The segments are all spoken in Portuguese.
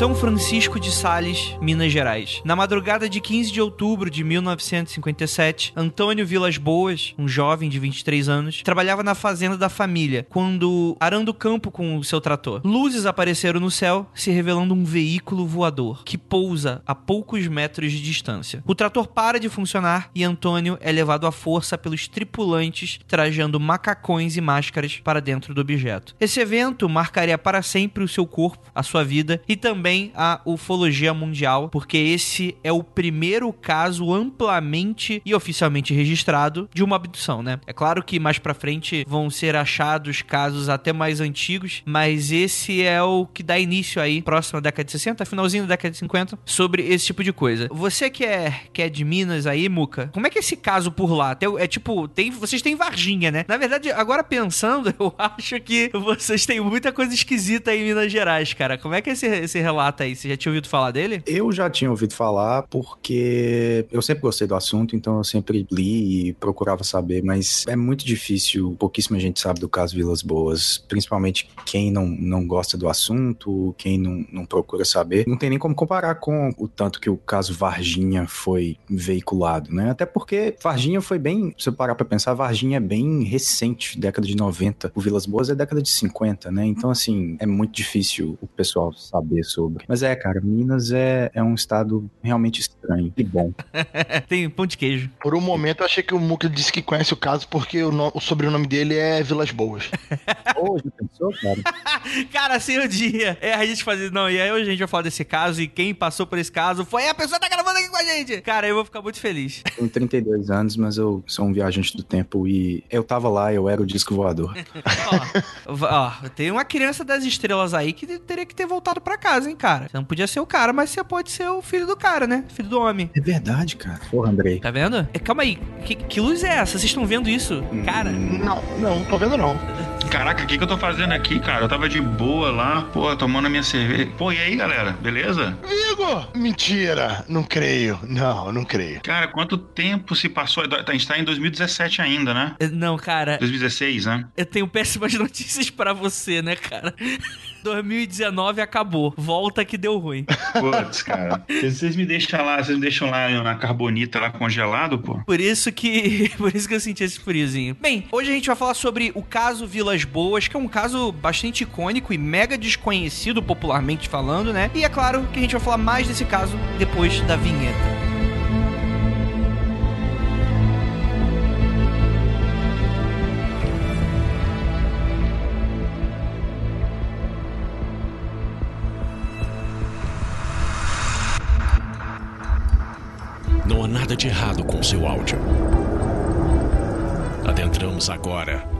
São Francisco de Sales, Minas Gerais. Na madrugada de 15 de outubro de 1957, Antônio Vilas Boas, um jovem de 23 anos, trabalhava na fazenda da família quando arando o campo com o seu trator. Luzes apareceram no céu, se revelando um veículo voador que pousa a poucos metros de distância. O trator para de funcionar e Antônio é levado à força pelos tripulantes trajando macacões e máscaras para dentro do objeto. Esse evento marcaria para sempre o seu corpo, a sua vida e também a ufologia mundial, porque esse é o primeiro caso amplamente e oficialmente registrado de uma abdução, né? É claro que mais para frente vão ser achados casos até mais antigos, mas esse é o que dá início aí, próximo da década de 60, finalzinho da década de 50, sobre esse tipo de coisa. Você que é, que é de Minas aí, Muca, como é que é esse caso por lá? É tipo, tem, vocês têm Varginha, né? Na verdade, agora pensando, eu acho que vocês têm muita coisa esquisita aí em Minas Gerais, cara. Como é que é esse, esse relato aí? Você já tinha ouvido falar dele? Eu já tinha ouvido falar porque eu sempre gostei do assunto, então eu sempre li e procurava saber, mas é muito difícil, pouquíssima gente sabe do caso Vilas Boas, principalmente quem não, não gosta do assunto, quem não, não procura saber. Não tem nem como comparar com o tanto que o caso Varginha foi veiculado, né? Até porque Varginha foi bem, se eu parar pra pensar, Varginha é bem recente, década de 90. O Vilas Boas é década de 50, né? Então, assim, é muito difícil o pessoal saber sobre. Mas é, cara, Minas é, é um estado realmente estranho e bom. Tem pão de queijo. Por um momento eu achei que o Muca disse que conhece o caso porque o, no, o sobrenome dele é Vilas Boas. Hoje pensou, cara? cara, assim o dia. É a gente fazer. Não, e aí hoje a gente vai falar desse caso e quem passou por esse caso foi a pessoa que tá gravando aqui com a gente. Cara, eu vou ficar muito feliz. Tenho 32 anos, mas eu sou um viajante do tempo e eu tava lá, eu era o disco voador. ó, ó, tem uma criança das estrelas aí que teria que ter voltado para casa, hein, cara. Você não podia ser o cara, mas você pode ser o filho do cara, né? Filho do homem. É verdade, cara. Porra, Andrei. Tá vendo? É, calma aí. Que, que luz é essa? Vocês estão vendo isso? Cara. Não, não, tô vendo não. Caraca, o que, que eu tô fazendo aqui, cara? Eu tava de boa lá, pô, tomando a minha cerveja. Pô, e aí, galera? Beleza? Vigo! Mentira! Não creio. Não, não creio. Cara, quanto tempo se passou? A gente tá em 2017 ainda, né? Não, cara. 2016, né? Eu tenho péssimas notícias para você, né, cara? 2019 acabou. Volta que deu ruim. Putz, cara. Vocês me deixam lá, vocês me deixam lá na carbonita lá congelado, pô. Por isso que, por isso que eu senti esse friozinho. Bem, hoje a gente vai falar sobre o caso Boas, que é um caso bastante icônico e mega desconhecido popularmente falando, né? E é claro que a gente vai falar mais desse caso depois da vinheta. Não há nada de errado com seu áudio. Adentramos agora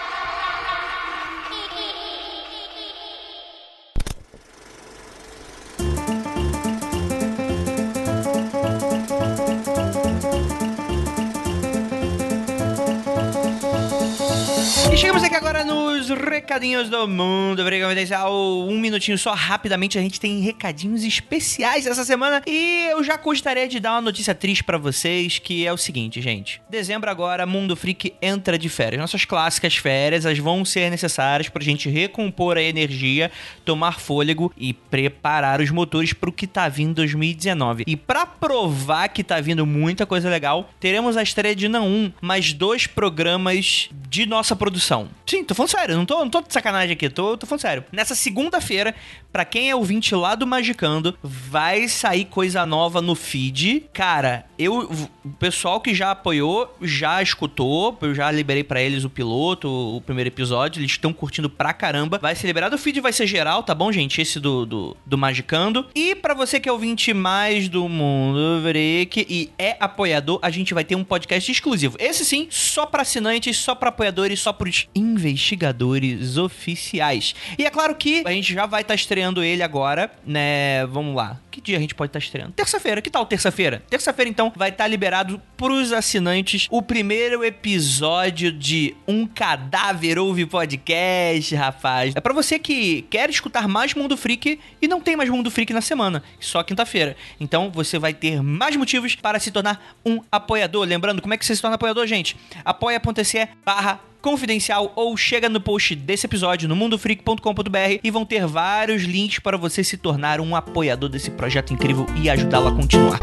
Recadinhos do mundo Freak Confidencial. Um minutinho só, rapidamente, a gente tem recadinhos especiais essa semana. E eu já gostaria de dar uma notícia triste pra vocês, que é o seguinte, gente. Dezembro agora, Mundo Freak entra de férias. Nossas clássicas férias, elas vão ser necessárias pra gente recompor a energia, tomar fôlego e preparar os motores pro que tá vindo em 2019. E pra provar que tá vindo muita coisa legal, teremos a estreia de não um, mas dois programas de nossa produção. Sim, tô falando sério, não tô, não tô de sacanagem aqui, tô, tô falando sério. Nessa segunda-feira, pra quem é ouvinte lá do Magicando, vai sair coisa nova no feed. Cara, eu, o pessoal que já apoiou, já escutou, eu já liberei pra eles o piloto, o primeiro episódio, eles estão curtindo pra caramba. Vai ser liberado, o feed vai ser geral, tá bom, gente? Esse do, do, do Magicando. E pra você que é ouvinte mais do Mundo Freak e é apoiador, a gente vai ter um podcast exclusivo. Esse sim, só pra assinantes, só pra apoiadores, só pros investigadores oficiais. E é claro que a gente já vai estar estreando ele agora, né? Vamos lá. Que dia a gente pode estar estreando? Terça-feira. Que tal terça-feira? Terça-feira, então, vai estar liberado pros assinantes o primeiro episódio de Um Cadáver Ouve Podcast, rapaz. É para você que quer escutar mais Mundo Freak e não tem mais Mundo Freak na semana, só quinta-feira. Então, você vai ter mais motivos para se tornar um apoiador. Lembrando, como é que você se torna apoiador, gente? apoia.se barra confidencial ou chega no post desse episódio no mundofreak.com.br e vão ter vários links para você se tornar um apoiador desse projeto incrível e ajudá-lo a continuar.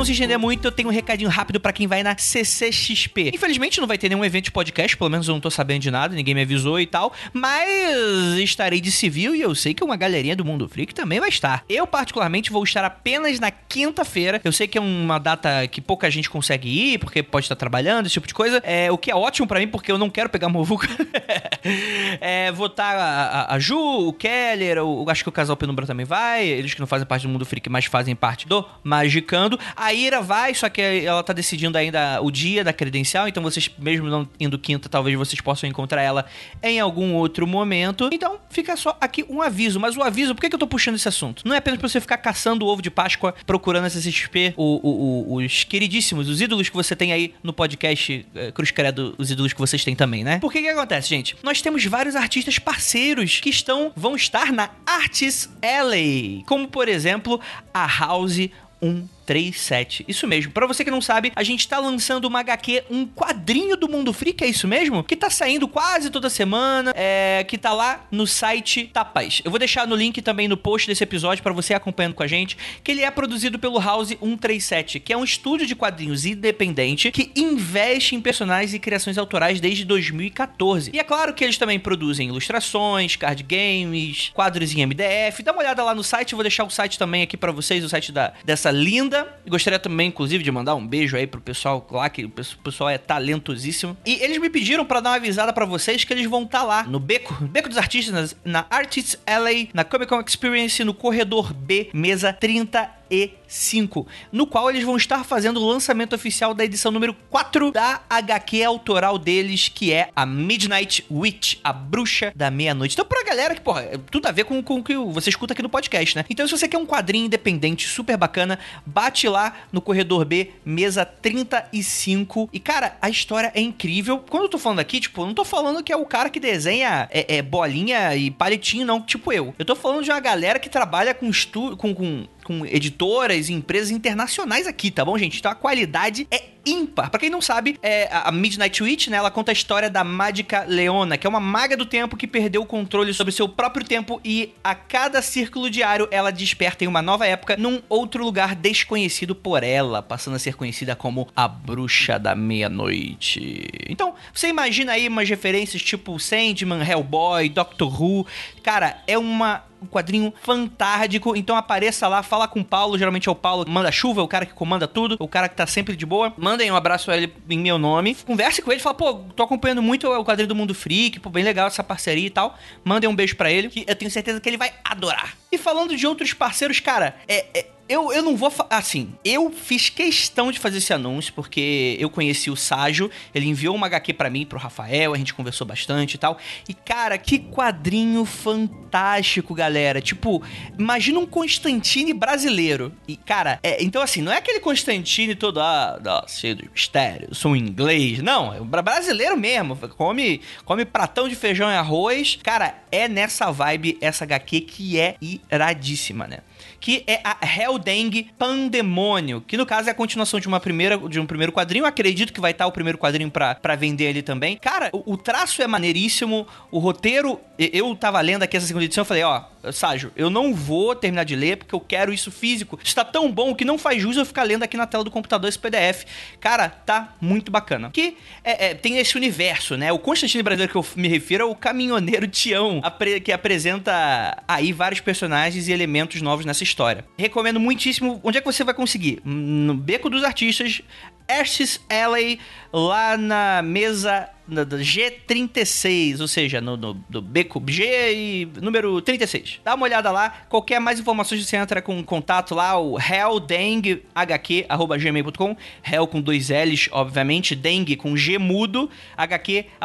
Não se estender muito, eu tenho um recadinho rápido para quem vai na CCXP. Infelizmente não vai ter nenhum evento de podcast, pelo menos eu não tô sabendo de nada, ninguém me avisou e tal, mas estarei de civil e eu sei que uma galerinha do Mundo Freak também vai estar. Eu particularmente vou estar apenas na quinta-feira. Eu sei que é uma data que pouca gente consegue ir, porque pode estar trabalhando, esse tipo de coisa. É, o que é ótimo para mim, porque eu não quero pegar Movuca. é, vou estar a, a, Ju, o Keller, o, acho que o casal Penumbra também vai, eles que não fazem parte do Mundo Freak, mas fazem parte do Magicando. A Ira vai, só que ela tá decidindo ainda o dia da credencial, então vocês, mesmo não indo quinta, talvez vocês possam encontrar ela em algum outro momento. Então, fica só aqui um aviso. Mas o aviso, por que, que eu tô puxando esse assunto? Não é apenas pra você ficar caçando o ovo de Páscoa, procurando essa o, os queridíssimos, os ídolos que você tem aí no podcast é, Cruz Credo, os ídolos que vocês têm também, né? Por que que acontece, gente? Nós temos vários artistas parceiros que estão, vão estar na Arts LA, como por exemplo a House 137. Isso mesmo. Para você que não sabe, a gente tá lançando uma HQ, um quadrinho do Mundo Freak, é isso mesmo? Que tá saindo quase toda semana, é, que tá lá no site Tapas. Eu vou deixar no link também no post desse episódio para você acompanhando com a gente, que ele é produzido pelo House 137, que é um estúdio de quadrinhos independente que investe em personagens e criações autorais desde 2014. E é claro que eles também produzem ilustrações, card games, quadros em MDF. Dá uma olhada lá no site, eu vou deixar o site também aqui para vocês, o site da, dessa linda. Gostaria também, inclusive, de mandar um beijo aí pro pessoal lá, que o pessoal é talentosíssimo. E eles me pediram para dar uma avisada para vocês que eles vão estar tá lá no Beco, Beco dos Artistas, na Artists LA, na Comic Con Experience, no Corredor B, mesa 30 e 5, no qual eles vão estar fazendo o lançamento oficial da edição número 4 da HQ autoral deles, que é a Midnight Witch, a bruxa da meia-noite. Então, pra galera que, porra, tudo a ver com, com o que você escuta aqui no podcast, né? Então, se você quer um quadrinho independente super bacana, bate lá no Corredor B, mesa 35. E, cara, a história é incrível. Quando eu tô falando aqui, tipo, eu não tô falando que é o cara que desenha é, é bolinha e palitinho, não, tipo eu. Eu tô falando de uma galera que trabalha com estudo, com, com com editoras e empresas internacionais aqui, tá bom, gente? Então a qualidade é ímpar. Para quem não sabe, é a Midnight Witch, né? Ela conta a história da mágica Leona, que é uma maga do tempo que perdeu o controle sobre seu próprio tempo e a cada círculo diário ela desperta em uma nova época num outro lugar desconhecido por ela, passando a ser conhecida como a Bruxa da Meia-Noite. Então, você imagina aí umas referências tipo Sandman, Hellboy, Doctor Who. Cara, é uma um quadrinho fantástico. Então apareça lá, fala com o Paulo. Geralmente é o Paulo que manda chuva, é o cara que comanda tudo, o cara que tá sempre de boa. Mandem um abraço a ele em meu nome. Converse com ele, fala, pô, tô acompanhando muito o quadrinho do Mundo Freak, pô, bem legal essa parceria e tal. Mandem um beijo para ele, que eu tenho certeza que ele vai adorar. E falando de outros parceiros, cara, é, é eu, eu não vou. Assim, eu fiz questão de fazer esse anúncio, porque eu conheci o Ságio, ele enviou uma HQ para mim, pro Rafael, a gente conversou bastante e tal. E, cara, que quadrinho fantástico, galera. Tipo, imagina um Constantine brasileiro. E, cara, é, então assim, não é aquele Constantine todo, ah, cheio de mistério, sou um inglês. Não, é brasileiro mesmo. Come, come pratão de feijão e arroz. Cara, é nessa vibe essa HQ que é iradíssima, né? Que é a Helldang Pandemônio, que no caso é a continuação de uma primeira de um primeiro quadrinho. acredito que vai estar o primeiro quadrinho para vender ali também. Cara, o, o, traço é maneiríssimo, o roteiro, eu tava lendo aqui essa segunda edição, eu falei, ó, Ságio, eu não vou terminar de ler porque eu quero isso físico. Está tão bom que não faz jus eu ficar lendo aqui na tela do computador esse PDF. Cara, tá muito bacana. Que é, é, tem esse universo, né? O Constantino brasileiro que eu me refiro é o caminhoneiro Tião, que apresenta aí vários personagens e elementos novos nessa história. Recomendo muitíssimo. Onde é que você vai conseguir? No Beco dos Artistas, Ashes Alley, lá na mesa no, do G36, ou seja, no, no, do beco G e número 36. Dá uma olhada lá. Qualquer mais informações você entra com contato lá, o helldenghq.gmail.com. Hell com dois L's, obviamente. Dengue com G mudo, hq.gmail.com.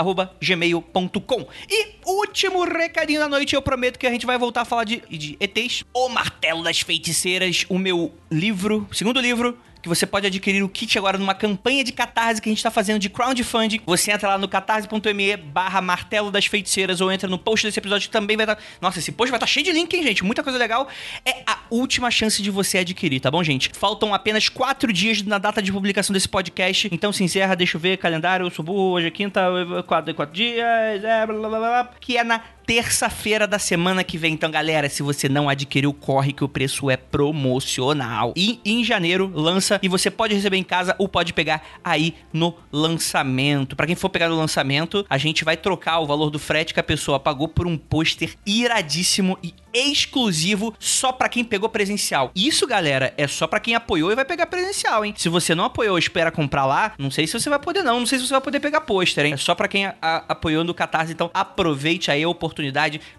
E último recadinho da noite, eu prometo que a gente vai voltar a falar de, de ETs. O Martelo das Feiticeiras, o meu livro, segundo livro que você pode adquirir o kit agora numa campanha de catarse que a gente tá fazendo de crowdfunding. Você entra lá no catarse.me barra martelo das feiticeiras ou entra no post desse episódio que também vai estar. Tá... Nossa, esse post vai estar tá cheio de link, hein, gente? Muita coisa legal. É a última chance de você adquirir, tá bom, gente? Faltam apenas quatro dias na data de publicação desse podcast. Então se encerra, deixa eu ver, calendário, eu subo hoje é quinta, quatro, quatro dias, é, blá, blá, blá, que é na terça-feira da semana que vem. Então, galera, se você não adquiriu, corre que o preço é promocional. E em janeiro lança e você pode receber em casa ou pode pegar aí no lançamento. Para quem for pegar no lançamento, a gente vai trocar o valor do frete que a pessoa pagou por um pôster iradíssimo e exclusivo só para quem pegou presencial. Isso, galera, é só para quem apoiou e vai pegar presencial, hein? Se você não apoiou espera comprar lá, não sei se você vai poder não, não sei se você vai poder pegar pôster, hein? É só para quem a, a, apoiou no Catarse, então aproveite aí a oportunidade,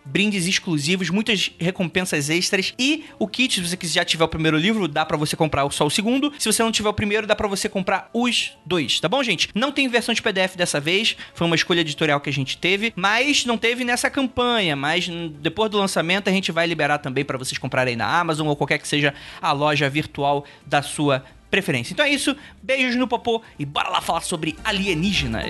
brindes exclusivos, muitas recompensas extras e o kit, se você já tiver o primeiro livro, dá para você comprar só o segundo. Se você não tiver o primeiro, dá para você comprar os dois, tá bom, gente? Não tem versão de PDF dessa vez, foi uma escolha editorial que a gente teve, mas não teve nessa campanha, mas depois do lançamento a gente vai liberar também para vocês comprarem na Amazon ou qualquer que seja a loja virtual da sua preferência. Então é isso, beijos no popô e bora lá falar sobre alienígenas.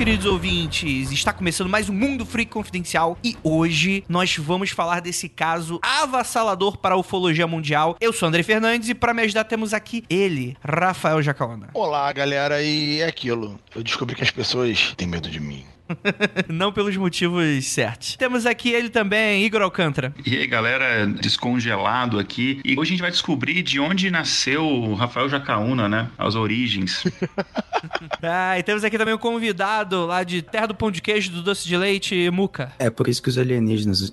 Queridos ouvintes. Está começando mais um Mundo Freak Confidencial e hoje nós vamos falar desse caso avassalador para a ufologia mundial. Eu sou André Fernandes e para me ajudar temos aqui ele, Rafael Jacaona. Olá, galera, e é aquilo. Eu descobri que as pessoas têm medo de mim. Não pelos motivos certos. Temos aqui ele também, Igor Alcântara. E aí, galera, descongelado aqui. E hoje a gente vai descobrir de onde nasceu o Rafael Jacaúna, né? As origens. ah, e temos aqui também um convidado lá de Terra do Pão de Queijo, do Doce de Leite, Muca. É por isso que os alienígenas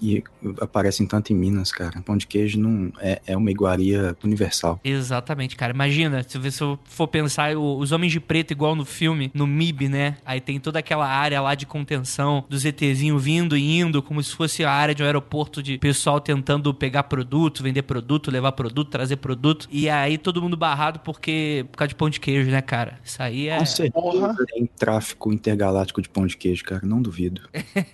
aparecem tanto em Minas, cara. Pão de queijo não é, é uma iguaria universal. Exatamente, cara. Imagina, se você for pensar os homens de preto igual no filme, no MIB, né? Aí tem toda aquela área lá de contenção dos ETzinho vindo e indo, como se fosse a área de um aeroporto de pessoal tentando pegar produto, vender produto, levar produto, trazer produto. E aí todo mundo barrado porque por causa de pão de queijo, né, cara? Isso aí é. Com certeza tem tráfico intergaláctico de pão de queijo, cara. Não duvido.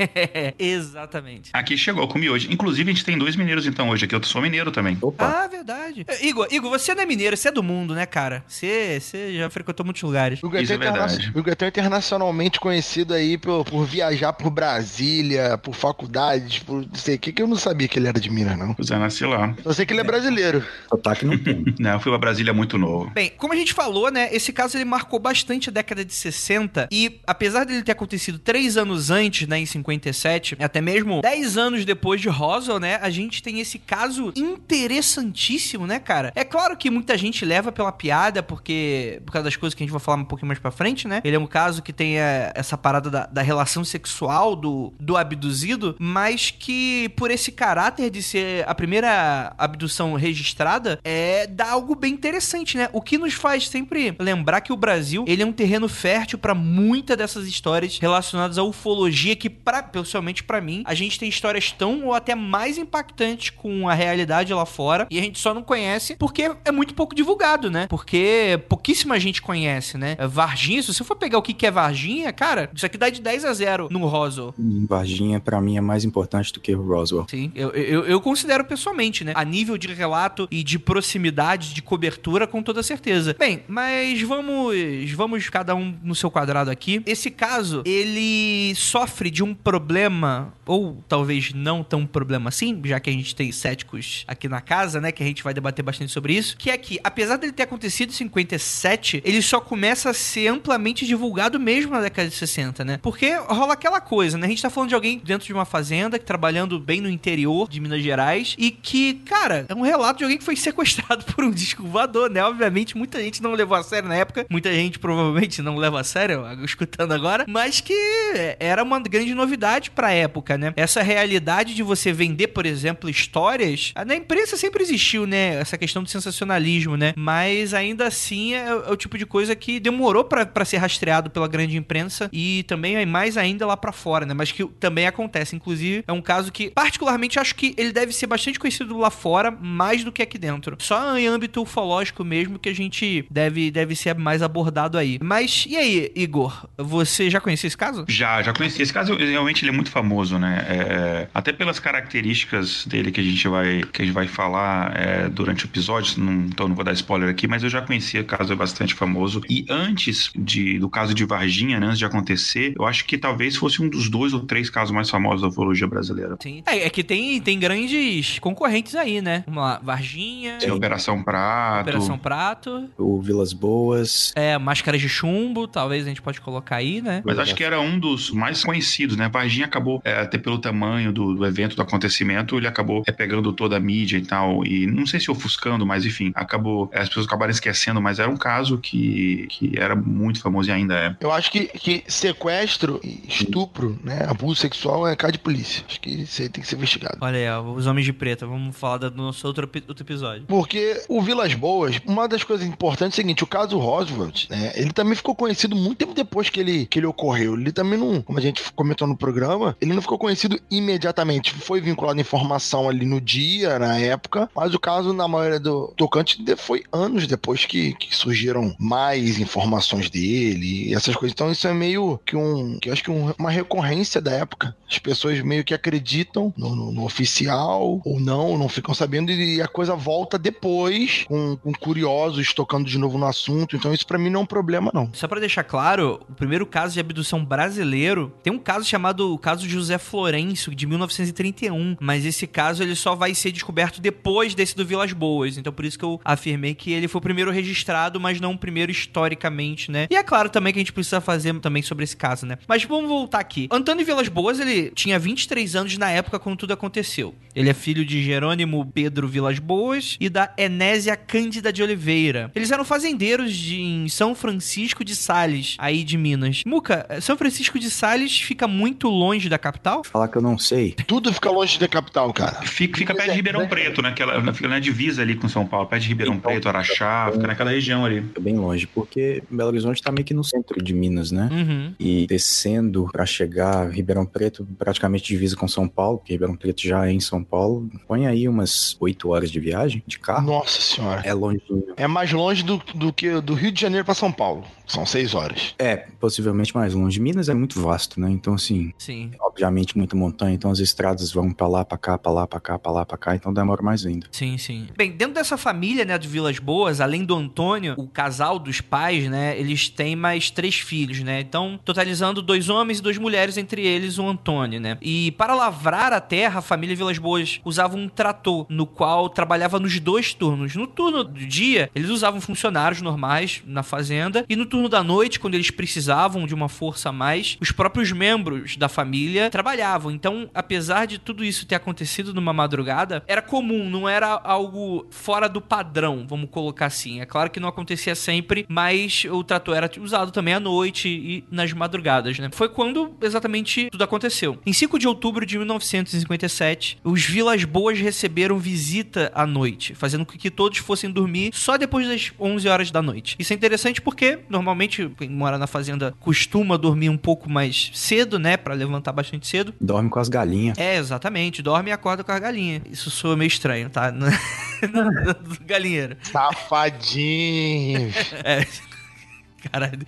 Exatamente. Aqui chegou, comi hoje. Inclusive, a gente tem dois mineiros então hoje aqui. Eu sou mineiro também. Opa. Ah, verdade. Igor, Igor, você não é mineiro, você é do mundo, né, cara? Você, você já frequentou muitos lugares. O Isso é verdade. Igor é internacionalmente conhecido aí por por, viajar por Brasília, por faculdades, por não sei o que, que eu não sabia que ele era de Minas, não. Pois é, nasci lá. Eu sei que ele é brasileiro. Sotaque não tem. não, eu fui pra Brasília muito novo. Bem, como a gente falou, né, esse caso ele marcou bastante a década de 60 e apesar dele ter acontecido três anos antes, né, em 57, até mesmo dez anos depois de Roswell, né, a gente tem esse caso interessantíssimo, né, cara? É claro que muita gente leva pela piada, porque por causa das coisas que a gente vai falar um pouquinho mais pra frente, né? Ele é um caso que tem é, essa parada da, da relação sexual do, do abduzido, mas que por esse caráter de ser a primeira abdução registrada, é dá algo bem interessante, né? O que nos faz sempre lembrar que o Brasil, ele é um terreno fértil para muitas dessas histórias relacionadas à ufologia que para pessoalmente para mim, a gente tem histórias tão ou até mais impactantes com a realidade lá fora e a gente só não conhece porque é muito pouco divulgado, né? Porque pouquíssima gente conhece, né? Varginha, se você for pegar o que é Varginha, cara, isso aqui dá de 10 a 0 no Roswell. Varginha, para mim, é mais importante do que o Roswell. Sim, eu, eu, eu, considero pessoalmente, né? A nível de relato e de proximidade, de cobertura, com toda certeza. Bem, mas vamos, vamos cada um no seu quadrado aqui. Esse caso, ele sofre de um problema, ou talvez não tão problema assim, já que a gente tem céticos aqui na casa, né? Que a gente vai debater bastante sobre isso. Que é que, apesar dele ter acontecido em 57, ele só começa a ser amplamente divulgado mesmo na década de 60, né? Porque Porque rola aquela coisa, né? A gente tá falando de alguém dentro de uma fazenda, que trabalhando bem no interior de Minas Gerais, e que, cara, é um relato de alguém que foi sequestrado por um disco voador, né? Obviamente, muita gente não levou a sério na época, muita gente provavelmente não leva a sério, escutando agora, mas que era uma grande novidade pra época, né? Essa realidade de você vender, por exemplo, histórias, na imprensa sempre existiu, né? Essa questão do sensacionalismo, né? Mas ainda assim é, é o tipo de coisa que demorou para ser rastreado pela grande imprensa e também é mais ainda lá para fora, né? Mas que também acontece. Inclusive, é um caso que, particularmente, acho que ele deve ser bastante conhecido lá fora, mais do que aqui dentro. Só em âmbito ufológico mesmo que a gente deve, deve ser mais abordado aí. Mas e aí, Igor? Você já conhecia esse caso? Já, já conheci. Esse caso realmente ele é muito famoso, né? É, até pelas características dele que a gente vai, que a gente vai falar é, durante o episódio, não, então não vou dar spoiler aqui, mas eu já conhecia o caso, é bastante famoso. E antes de, do caso de Varginha, né, antes de acontecer, eu acho que talvez fosse um dos dois ou três casos mais famosos da ufologia brasileira. Sim. É, é que tem, tem grandes concorrentes aí, né? Vamos lá, Varginha. Tem Operação Prato. Operação Prato. O Vilas Boas. É, Máscaras de Chumbo, talvez a gente pode colocar aí, né? Mas acho que era um dos mais conhecidos, né? Varginha acabou, é, até pelo tamanho do, do, evento, do acontecimento, ele acabou é, pegando toda a mídia e tal. E não sei se ofuscando, mas enfim, acabou. As pessoas acabaram esquecendo, mas era um caso que, que era muito famoso e ainda é. Eu acho que, que sequestro, estupro, né? Abuso sexual é caso de polícia. Acho que isso aí tem que ser investigado. Olha aí, ó, os homens de preta. Vamos falar do nosso outro, outro episódio. Porque o Vilas Boas, uma das coisas importantes é o seguinte: o caso Roosevelt, né? Ele também ficou conhecido muito tempo depois que ele, que ele ocorreu. Ele também não, como a gente comentou no programa, ele não ficou conhecido imediatamente. Foi vinculado à informação ali no dia, na época, mas o caso, na maioria do tocante, foi anos depois que, que surgiram mais informações dele e essas coisas. Então isso é meio que um, que eu acho que um, uma recorrência da época. As pessoas meio que acreditam no, no, no oficial ou não, não ficam sabendo e a coisa volta depois com, com curiosos tocando de novo no assunto. Então isso para mim não é um problema não. Só para deixar claro, o primeiro caso de abdução brasileiro tem um caso chamado o caso José Florencio de 1931, mas esse caso ele só vai ser descoberto depois desse do Vilas Boas. Então por isso que eu afirmei que ele foi o primeiro registrado, mas não o primeiro historicamente, né? E é claro também que a gente precisa fazer também sobre esse caso, né? Mas vamos voltar aqui. Antônio Vilas Boas, ele tinha 23 anos na época quando tudo aconteceu. Ele é filho de Jerônimo Pedro Vilas Boas e da Enésia Cândida de Oliveira. Eles eram fazendeiros de, em São Francisco de Sales, aí de Minas. Muca, São Francisco de Sales fica muito longe da capital? Falar que eu não sei. Tudo fica longe da capital, cara. Fica, fica perto de Ribeirão Preto, né? Que ela fica na divisa ali com São Paulo, perto de Ribeirão então, Preto, Araxá, fica naquela região ali. É bem longe, porque Belo Horizonte tá meio que no centro de Minas, né? Uhum. E descendo para chegar Ribeirão Preto, praticamente divisa com São Paulo, porque Ribeirão Preto já é em São Paulo. Põe aí umas 8 horas de viagem de carro. Nossa senhora. É longe. É mais longe do, do que do Rio de Janeiro para São Paulo. São seis horas. É, possivelmente mais longe. Minas é muito vasto, né? Então, assim, Sim. obviamente muita montanha, então as estradas vão para lá, para cá, para lá, para cá, para lá, para cá, então demora mais ainda. Sim, sim. Bem, dentro dessa família, né, de Vilas Boas, além do Antônio, o casal dos pais, né, eles têm mais três filhos, né? Então, totalizando dois homens e duas mulheres, entre eles o Antônio, né? E para lavrar a terra, a família Vilas Boas usava um trator, no qual trabalhava nos dois turnos. No turno do dia, eles usavam funcionários normais na fazenda, e no turno da noite, quando eles precisavam de uma força a mais, os próprios membros da família trabalhavam. Então, apesar de tudo isso ter acontecido numa madrugada, era comum, não era algo fora do padrão, vamos colocar assim. É claro que não acontecia sempre, mas o trator era usado também à noite e nas madrugadas, né? Foi quando exatamente tudo aconteceu. Em 5 de outubro de 1957, os Vilas Boas receberam visita à noite, fazendo com que todos fossem dormir só depois das 11 horas da noite. Isso é interessante porque, normalmente, quem mora na fazenda costuma dormir um pouco mais cedo, né? Para levantar bastante cedo. Dorme com as galinhas. É, exatamente. Dorme e acorda com as galinhas. Isso soa meio estranho, tá? Galinheiro. Safadinho. É. Caralho,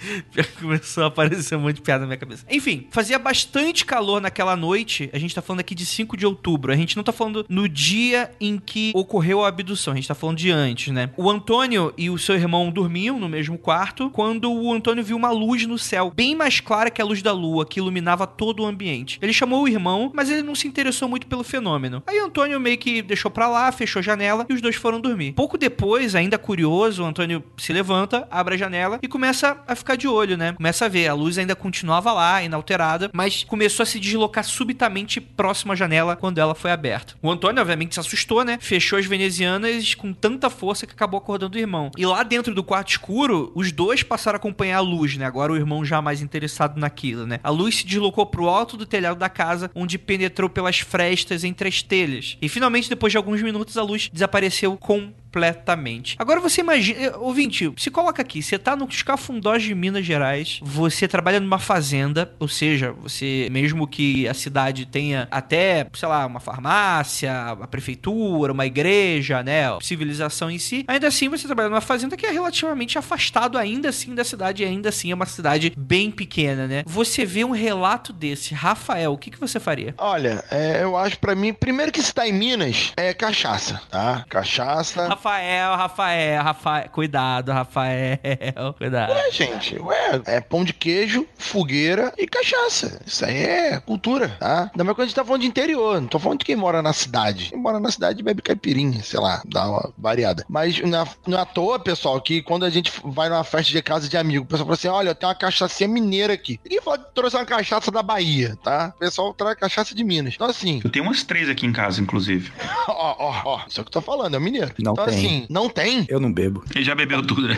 começou a aparecer um monte de piada na minha cabeça. Enfim, fazia bastante calor naquela noite. A gente tá falando aqui de 5 de outubro. A gente não tá falando no dia em que ocorreu a abdução. A gente tá falando de antes, né? O Antônio e o seu irmão dormiam no mesmo quarto quando o Antônio viu uma luz no céu, bem mais clara que a luz da lua, que iluminava todo o ambiente. Ele chamou o irmão, mas ele não se interessou muito pelo fenômeno. Aí o Antônio meio que deixou pra lá, fechou a janela e os dois foram dormir. Pouco depois, ainda curioso, o Antônio se levanta, abre a janela e começa começa a ficar de olho, né? Começa a ver, a luz ainda continuava lá, inalterada, mas começou a se deslocar subitamente próximo à janela quando ela foi aberta. O Antônio, obviamente, se assustou, né? Fechou as venezianas com tanta força que acabou acordando o irmão. E lá dentro do quarto escuro, os dois passaram a acompanhar a luz, né? Agora o irmão já mais interessado naquilo, né? A luz se deslocou pro alto do telhado da casa, onde penetrou pelas frestas entre as telhas. E finalmente, depois de alguns minutos, a luz desapareceu com completamente. Agora você imagina, eh, ouvinte, se coloca aqui, você tá nos cafundós de Minas Gerais, você trabalha numa fazenda, ou seja, você, mesmo que a cidade tenha até, sei lá, uma farmácia, a prefeitura, uma igreja, né, civilização em si, ainda assim você trabalha numa fazenda que é relativamente afastado ainda assim da cidade e ainda assim é uma cidade bem pequena, né? Você vê um relato desse, Rafael, o que, que você faria? Olha, é, eu acho para mim, primeiro que se tá em Minas, é cachaça, tá? Cachaça. Rafael, Rafael, Rafael. Cuidado, Rafael. Cuidado. Ué, gente, ué, é pão de queijo, fogueira e cachaça. Isso aí é cultura, tá? Ainda mais quando a gente tá falando de interior. Não tô falando de quem mora na cidade. Quem mora na cidade bebe caipirinha, sei lá, dá uma variada. Mas não é à toa, pessoal, que quando a gente vai numa festa de casa de amigo, o pessoal fala assim: olha, eu tenho uma cachaça mineira aqui. Ninguém fala que trouxe uma cachaça da Bahia, tá? O pessoal traz cachaça de Minas. Então, assim. Eu tenho umas três aqui em casa, inclusive. ó, ó, ó. Isso é o que eu tô falando, é o mineiro. Não então, tem assim, não tem? Eu não bebo. Ele já bebeu tudo, né?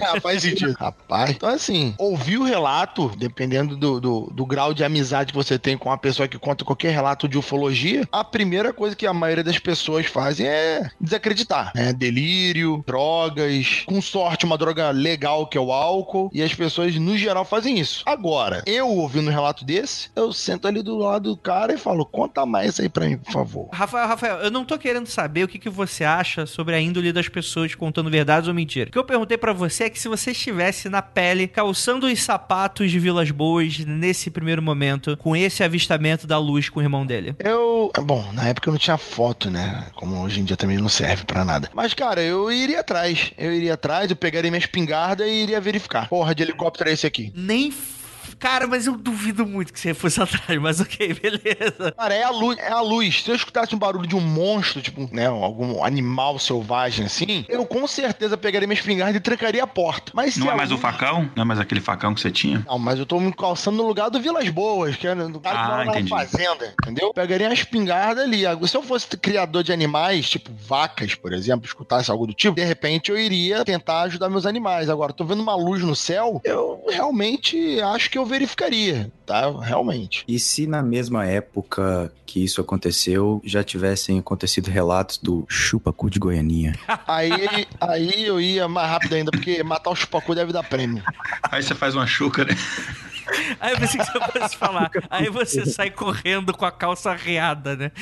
é, faz sentido. Rapaz, então assim, ouvir o relato, dependendo do, do, do, grau de amizade que você tem com uma pessoa que conta qualquer relato de ufologia, a primeira coisa que a maioria das pessoas fazem é desacreditar. Né? Delírio, drogas, com sorte uma droga legal que é o álcool, e as pessoas no geral fazem isso. Agora, eu ouvindo um relato desse, eu sento ali do lado do cara e falo, conta mais aí pra mim, por favor. Rafael, Rafael, eu não tô querendo saber o que, que você acha sobre a índole das pessoas contando verdades ou mentiras. O que eu perguntei para você é que se você estivesse na pele, calçando os sapatos de Vilas Boas nesse primeiro momento, com esse avistamento da luz com o irmão dele. Eu. Bom, na época eu não tinha foto, né? Como hoje em dia também não serve para nada. Mas, cara, eu iria atrás. Eu iria atrás, eu pegaria minha espingarda e iria verificar. Porra de helicóptero é esse aqui. Nem Cara, mas eu duvido muito que você fosse atrás, mas ok, beleza. Cara, é a luz, é a luz. Se eu escutasse um barulho de um monstro, tipo, né, algum animal selvagem assim, eu com certeza pegaria minha espingarda e trancaria a porta. Mas Não é mais luz... o facão? Não é mais aquele facão que você tinha? Não, mas eu tô me calçando no lugar do Vilas Boas, que é no cara que ah, mora na fazenda, entendeu? Pegaria uma espingarda ali. Se eu fosse criador de animais, tipo vacas, por exemplo, escutasse algo do tipo, de repente eu iria tentar ajudar meus animais. Agora, tô vendo uma luz no céu, eu realmente acho que eu verificaria, tá? Realmente. E se na mesma época que isso aconteceu, já tivessem acontecido relatos do chupacu de Goianinha? aí, aí eu ia mais rápido ainda, porque matar o chupacu deve dar prêmio. Aí você faz uma chuca, né? Aí eu pensei que você fosse falar. Aí você sai correndo com a calça arreada, né?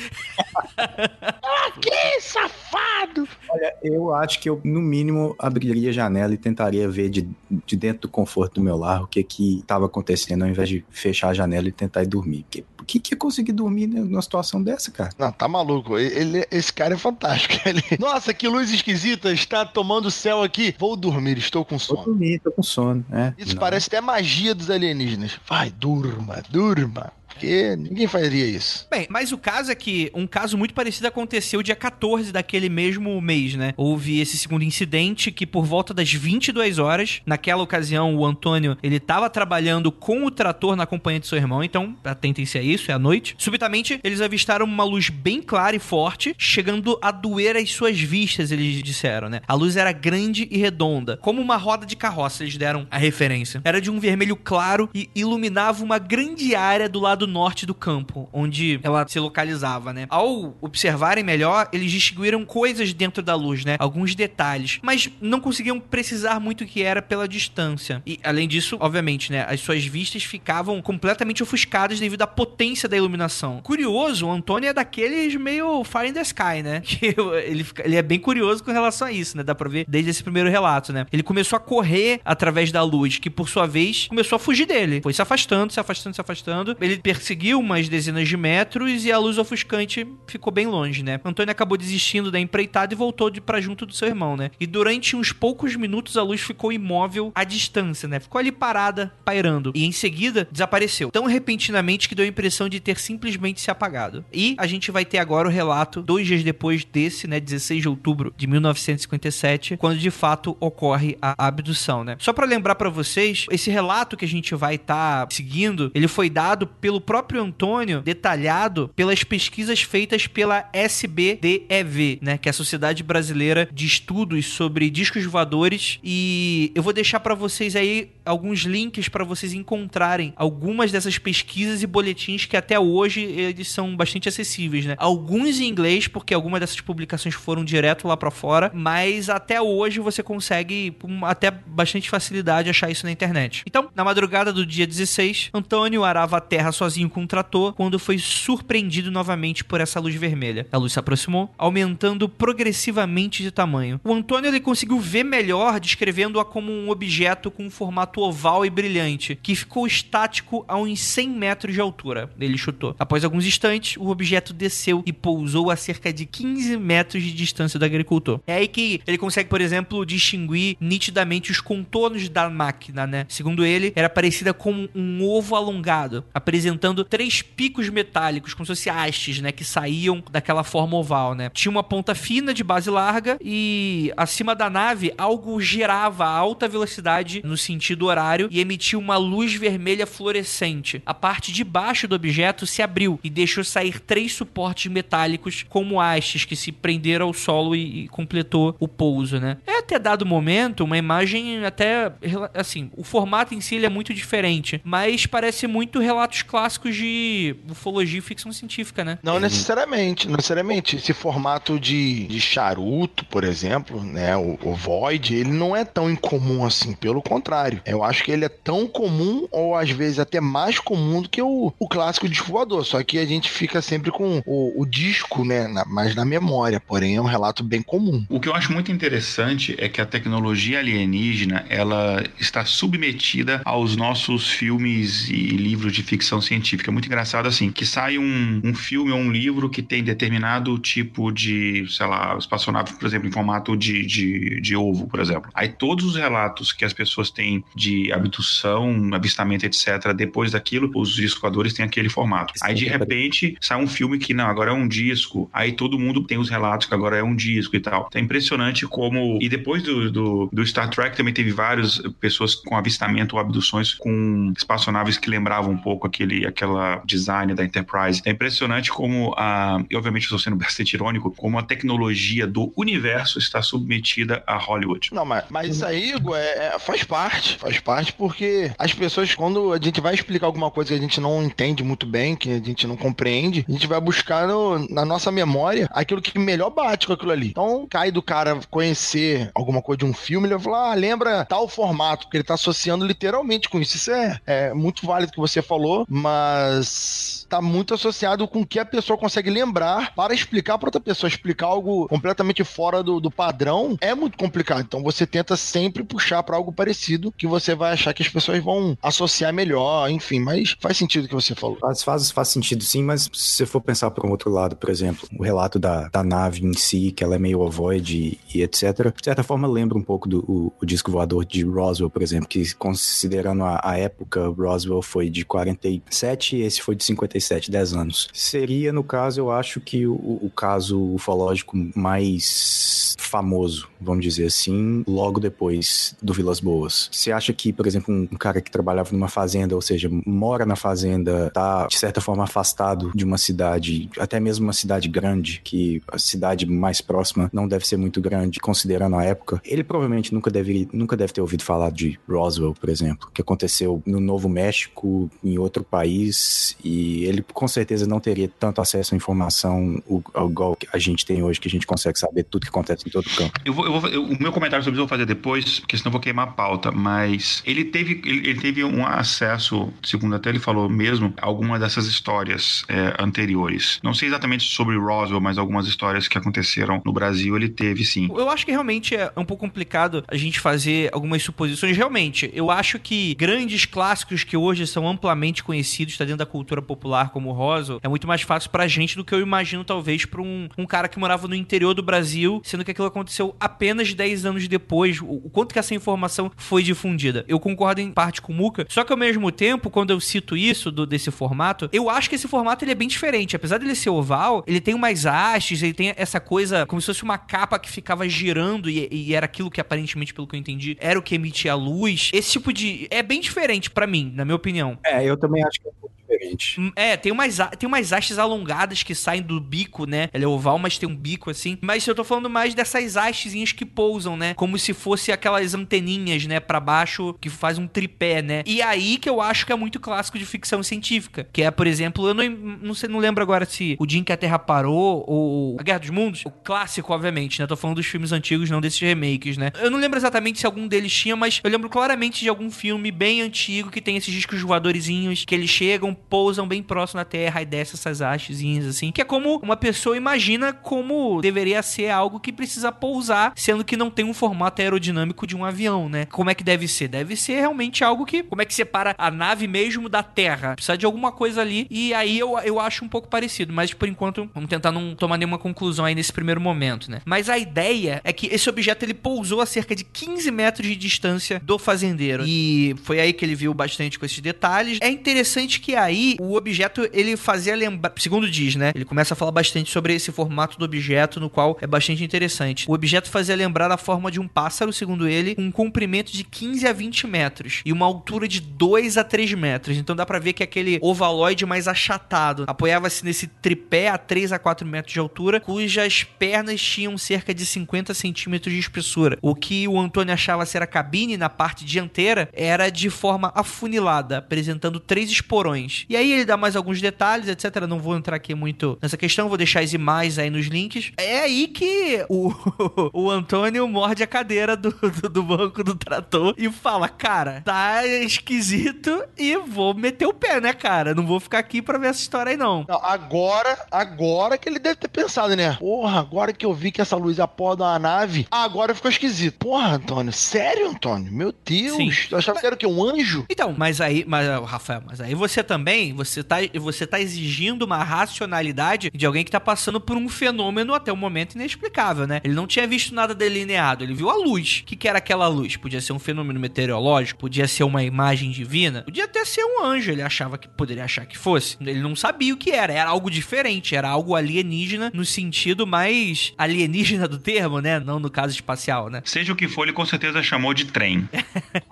que safado! Olha, eu acho que eu, no mínimo, abriria a janela e tentaria ver de, de dentro do conforto do meu lar o que que estava acontecendo, ao invés de fechar a janela e tentar ir dormir. Porque o que, que ia conseguir dormir numa situação dessa, cara? Não, tá maluco. Ele, esse cara é fantástico. Ele... Nossa, que luz esquisita. Está tomando céu aqui. Vou dormir, estou com sono. Vou dormir, estou com sono. É, Isso não. parece até magia dos alienígenas. Vai, durma, durma. Porque ninguém faria isso. Bem, mas o caso é que um caso muito parecido aconteceu dia 14 daquele mesmo mês, né? Houve esse segundo incidente que por volta das 22 horas, naquela ocasião o Antônio, ele tava trabalhando com o trator na companhia de seu irmão, então atentem-se a isso, é à noite. Subitamente, eles avistaram uma luz bem clara e forte, chegando a doer as suas vistas, eles disseram, né? A luz era grande e redonda, como uma roda de carroça, eles deram a referência. Era de um vermelho claro e iluminava uma grande área do lado norte do campo, onde ela se localizava, né? Ao observarem melhor, eles distinguiram coisas dentro da luz, né? Alguns detalhes, mas não conseguiam precisar muito o que era pela distância. E além disso, obviamente, né, as suas vistas ficavam completamente ofuscadas devido à potência da iluminação. Curioso, o Antônio é daqueles meio Fire in the Sky, né? Que ele, ele é bem curioso com relação a isso, né? Dá pra ver desde esse primeiro relato, né? Ele começou a correr através da luz, que por sua vez começou a fugir dele. Foi se afastando, se afastando, se afastando. Ele perseguiu umas dezenas de metros e a luz ofuscante ficou bem longe, né? Antônio acabou desistindo da empreitada e voltou de para junto do seu irmão, né? E durante uns poucos minutos a luz ficou imóvel à distância, né? Ficou ali parada, pairando. E em seguida desapareceu. Tão repentinamente que deu a impressão de ter simplesmente se apagado. E a gente vai ter agora o relato, dois dias depois desse, né? 16 de outubro de 1957, quando de fato ocorre a abdução, né? Só para lembrar para vocês, esse relato que a gente vai estar tá seguindo, ele foi dado pelo próprio Antônio, detalhado pelas pesquisas feitas pela SBDEV, né? Que é a Sociedade Brasileira de Estudos sobre Discos Voadores. E eu vou deixar para vocês aí alguns links para vocês encontrarem algumas dessas pesquisas e boletins que até hoje eles são bastante acessíveis, né? Alguns em inglês, porque algumas dessas publicações foram direto lá para fora, mas até hoje você consegue com até bastante facilidade achar isso na internet. Então, na madrugada do dia 16, Antônio arava a terra sozinho com um trator quando foi surpreendido novamente por essa luz vermelha. A luz se aproximou, aumentando progressivamente de tamanho. O Antônio ele conseguiu ver melhor descrevendo-a como um objeto com um formato oval e brilhante, que ficou estático a uns 100 metros de altura. Ele chutou. Após alguns instantes, o objeto desceu e pousou a cerca de 15 metros de distância do agricultor. É aí que ele consegue, por exemplo, distinguir nitidamente os contornos da máquina, né? Segundo ele, era parecida com um ovo alongado, apresentando três picos metálicos, como se fossem hastes, né? Que saíam daquela forma oval, né? Tinha uma ponta fina de base larga e acima da nave algo girava a alta velocidade no sentido horário e emitiu uma luz vermelha fluorescente. A parte de baixo do objeto se abriu e deixou sair três suportes metálicos como hastes que se prenderam ao solo e, e completou o pouso, né? É até dado momento uma imagem até assim, o formato em si é muito diferente, mas parece muito relatos clássicos de ufologia e ficção científica, né? Não necessariamente, não necessariamente. Esse formato de, de charuto, por exemplo, né, o, o Void, ele não é tão incomum assim, pelo contrário. Eu acho que ele é tão comum, ou às vezes até mais comum do que o, o clássico disco voador, só que a gente fica sempre com o, o disco, né, na, mais na memória, porém é um relato bem comum. O que eu acho muito interessante é que a tecnologia alienígena, ela está submetida aos nossos filmes e livros de ficção científica. É muito engraçado assim, que sai um, um filme ou um livro que tem determinado tipo de, sei lá, espaçonave, por exemplo, em formato de, de, de ovo, por exemplo. Aí todos os relatos que as pessoas têm de abdução, avistamento, etc., depois daquilo, os discadores têm aquele formato. Aí de repente sai um filme que não, agora é um disco. Aí todo mundo tem os relatos que agora é um disco e tal. Então é impressionante como. E depois do, do, do Star Trek também teve várias pessoas com avistamento ou abduções com espaçonaves que lembravam um pouco aquele aquela design da Enterprise. É impressionante como a. E obviamente estou sendo bastante irônico, como a tecnologia do universo está submetida a Hollywood. Não, mas, mas isso aí, Igor, é, é, faz parte. Faz parte porque as pessoas, quando a gente vai explicar alguma coisa que a gente não entende muito bem, que a gente não compreende, a gente vai buscar no, na nossa memória aquilo que melhor bate com aquilo ali. Então, cai do cara conhecer alguma coisa de um filme, ele vai falar, ah, lembra tal formato, porque ele tá associando literalmente com isso. Isso é, é muito válido que você falou, mas Uh, Mas está muito associado com o que a pessoa consegue lembrar para explicar para outra pessoa. Explicar algo completamente fora do, do padrão é muito complicado. Então você tenta sempre puxar para algo parecido que você vai achar que as pessoas vão associar melhor, enfim. Mas faz sentido o que você falou. Faz, faz, faz sentido sim, mas se você for pensar por um outro lado, por exemplo, o relato da, da nave em si, que ela é meio ovoide e, e etc., de certa forma lembra um pouco do o, o disco voador de Roswell, por exemplo, que considerando a, a época, Roswell foi de 47 e esse foi de 57 7, 10 anos. Seria, no caso, eu acho que o, o caso ufológico mais famoso, vamos dizer assim, logo depois do Vilas Boas. Você acha que, por exemplo, um, um cara que trabalhava numa fazenda, ou seja, mora na fazenda, tá de certa forma afastado de uma cidade, até mesmo uma cidade grande, que a cidade mais próxima não deve ser muito grande, considerando a época, ele provavelmente nunca deve, nunca deve ter ouvido falar de Roswell, por exemplo, que aconteceu no Novo México, em outro país, e ele com certeza não teria tanto acesso à informação igual a gente tem hoje, que a gente consegue saber tudo que acontece em todo o campo. Eu vou, eu vou, eu, o meu comentário sobre isso eu vou fazer depois, porque senão eu vou queimar a pauta, mas ele teve, ele, ele teve um acesso, segundo até ele falou mesmo, a algumas dessas histórias é, anteriores. Não sei exatamente sobre Roswell, mas algumas histórias que aconteceram no Brasil ele teve sim. Eu acho que realmente é um pouco complicado a gente fazer algumas suposições. Realmente, eu acho que grandes clássicos que hoje são amplamente conhecidos conhecido, está dentro da cultura popular como o Roswell, é muito mais fácil pra gente do que eu imagino, talvez, pra um, um cara que morava no interior do Brasil, sendo que aquilo aconteceu apenas 10 anos depois. O, o quanto que essa informação foi difundida. Eu concordo em parte com o Muka, só que ao mesmo tempo, quando eu cito isso do, desse formato, eu acho que esse formato ele é bem diferente. Apesar dele ser oval, ele tem umas hastes, ele tem essa coisa como se fosse uma capa que ficava girando e, e era aquilo que aparentemente, pelo que eu entendi, era o que emitia a luz. Esse tipo de. É bem diferente para mim, na minha opinião. É, eu também acho que é um pouco diferente. Hum, É, tem umas, tem umas hastes alongadas que saem do bico, né? Ela é oval, mas tem um bico assim. Mas eu tô falando mais dessas hastezinhas que pousam, né? Como se fosse aquelas anteninhas, né? Pra baixo, que faz um tripé, né? E aí que eu acho que é muito clássico de ficção científica. Que é, por exemplo, eu não, não sei, não lembro agora se o dia em que a Terra parou ou A Guerra dos Mundos. O clássico, obviamente, né? Tô falando dos filmes antigos, não desses remakes, né? Eu não lembro exatamente se algum deles tinha, mas eu lembro claramente de algum filme bem antigo que tem esses discos voadorzinhos que eles chegam, pousam bem próximo da Terra e desce essas hastezinhas assim, que é como uma pessoa imagina como deveria ser algo que precisa pousar, sendo que não tem um formato aerodinâmico de um avião, né? Como é que deve ser? Deve ser realmente algo que, como é que separa a nave mesmo da Terra? Precisa de alguma coisa ali e aí eu, eu acho um pouco parecido, mas por enquanto vamos tentar não tomar nenhuma conclusão aí nesse primeiro momento, né? Mas a ideia é que esse objeto ele pousou a cerca de 15 metros de distância do fazendeiro e foi aí que ele viu bastante com esses detalhes. É interessante que aí o objeto ele fazia lembrar, segundo diz, né? Ele começa a falar bastante sobre esse formato do objeto, no qual é bastante interessante. O objeto fazia lembrar a forma de um pássaro, segundo ele, com um comprimento de 15 a 20 metros e uma altura de 2 a 3 metros. Então dá pra ver que é aquele ovaloide mais achatado apoiava-se nesse tripé a 3 a 4 metros de altura, cujas pernas tinham cerca de 50 centímetros de espessura. O que o Antônio achava ser a cabine na parte dianteira era de forma afunilada, apresentando três esporões. E aí ele dá mais alguns detalhes, etc. Não vou entrar aqui muito nessa questão, vou deixar as imagens aí nos links. É aí que o, o Antônio morde a cadeira do, do, do banco do trator e fala: Cara, tá esquisito e vou meter o pé, né, cara? Não vou ficar aqui pra ver essa história aí, não. Não, agora, agora que ele deve ter pensado, né? Porra, agora que eu vi que essa luz é a porra uma nave, agora ficou esquisito. Porra, Antônio, sério, Antônio? Meu Deus, Sim. eu achava que era o quê? Um anjo? Então, mas aí, mas, Rafael, mas aí você também, você tá, você tá exigindo uma racionalidade de alguém que tá passando por um fenômeno até o momento inexplicável, né? Ele não tinha visto nada delineado, ele viu a luz. O que, que era aquela luz? Podia ser um fenômeno meteorológico, podia ser uma imagem divina, podia até ser um anjo, ele achava que poderia achar que fosse. Ele não sabia o que era, era algo diferente, era algo alienígena no sentido mais alienígena do termo, né? Não no caso espacial, né? Seja o que for, ele com certeza chamou de trem.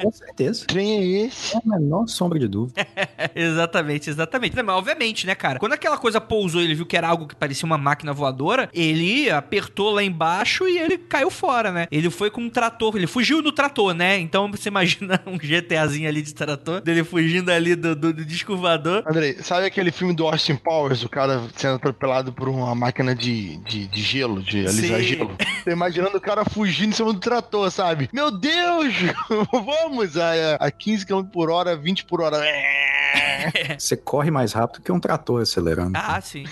Com certeza. Trem é esse? Não a menor sombra de dúvida. exatamente, exatamente. Não, mas obviamente, né, cara? Quando aquela coisa pousou e ele viu que era algo que parecia uma máquina voadora, ele apertou lá embaixo e ele caiu fora, né? Ele foi com um trator, ele fugiu do trator, né? Então você imagina um GTAzinho ali de trator, dele fugindo ali do, do, do disco voador. Andrei, sabe aquele filme do Austin Powers, o cara sendo atropelado por uma máquina de, de, de gelo, de alisar Sim. gelo? Tô imaginando o cara fugindo em cima do trator, sabe? Meu Deus! Vamos a, a 15 km por hora, 20 por hora. Você corre mais rápido que um trator acelerando. Ah, sim.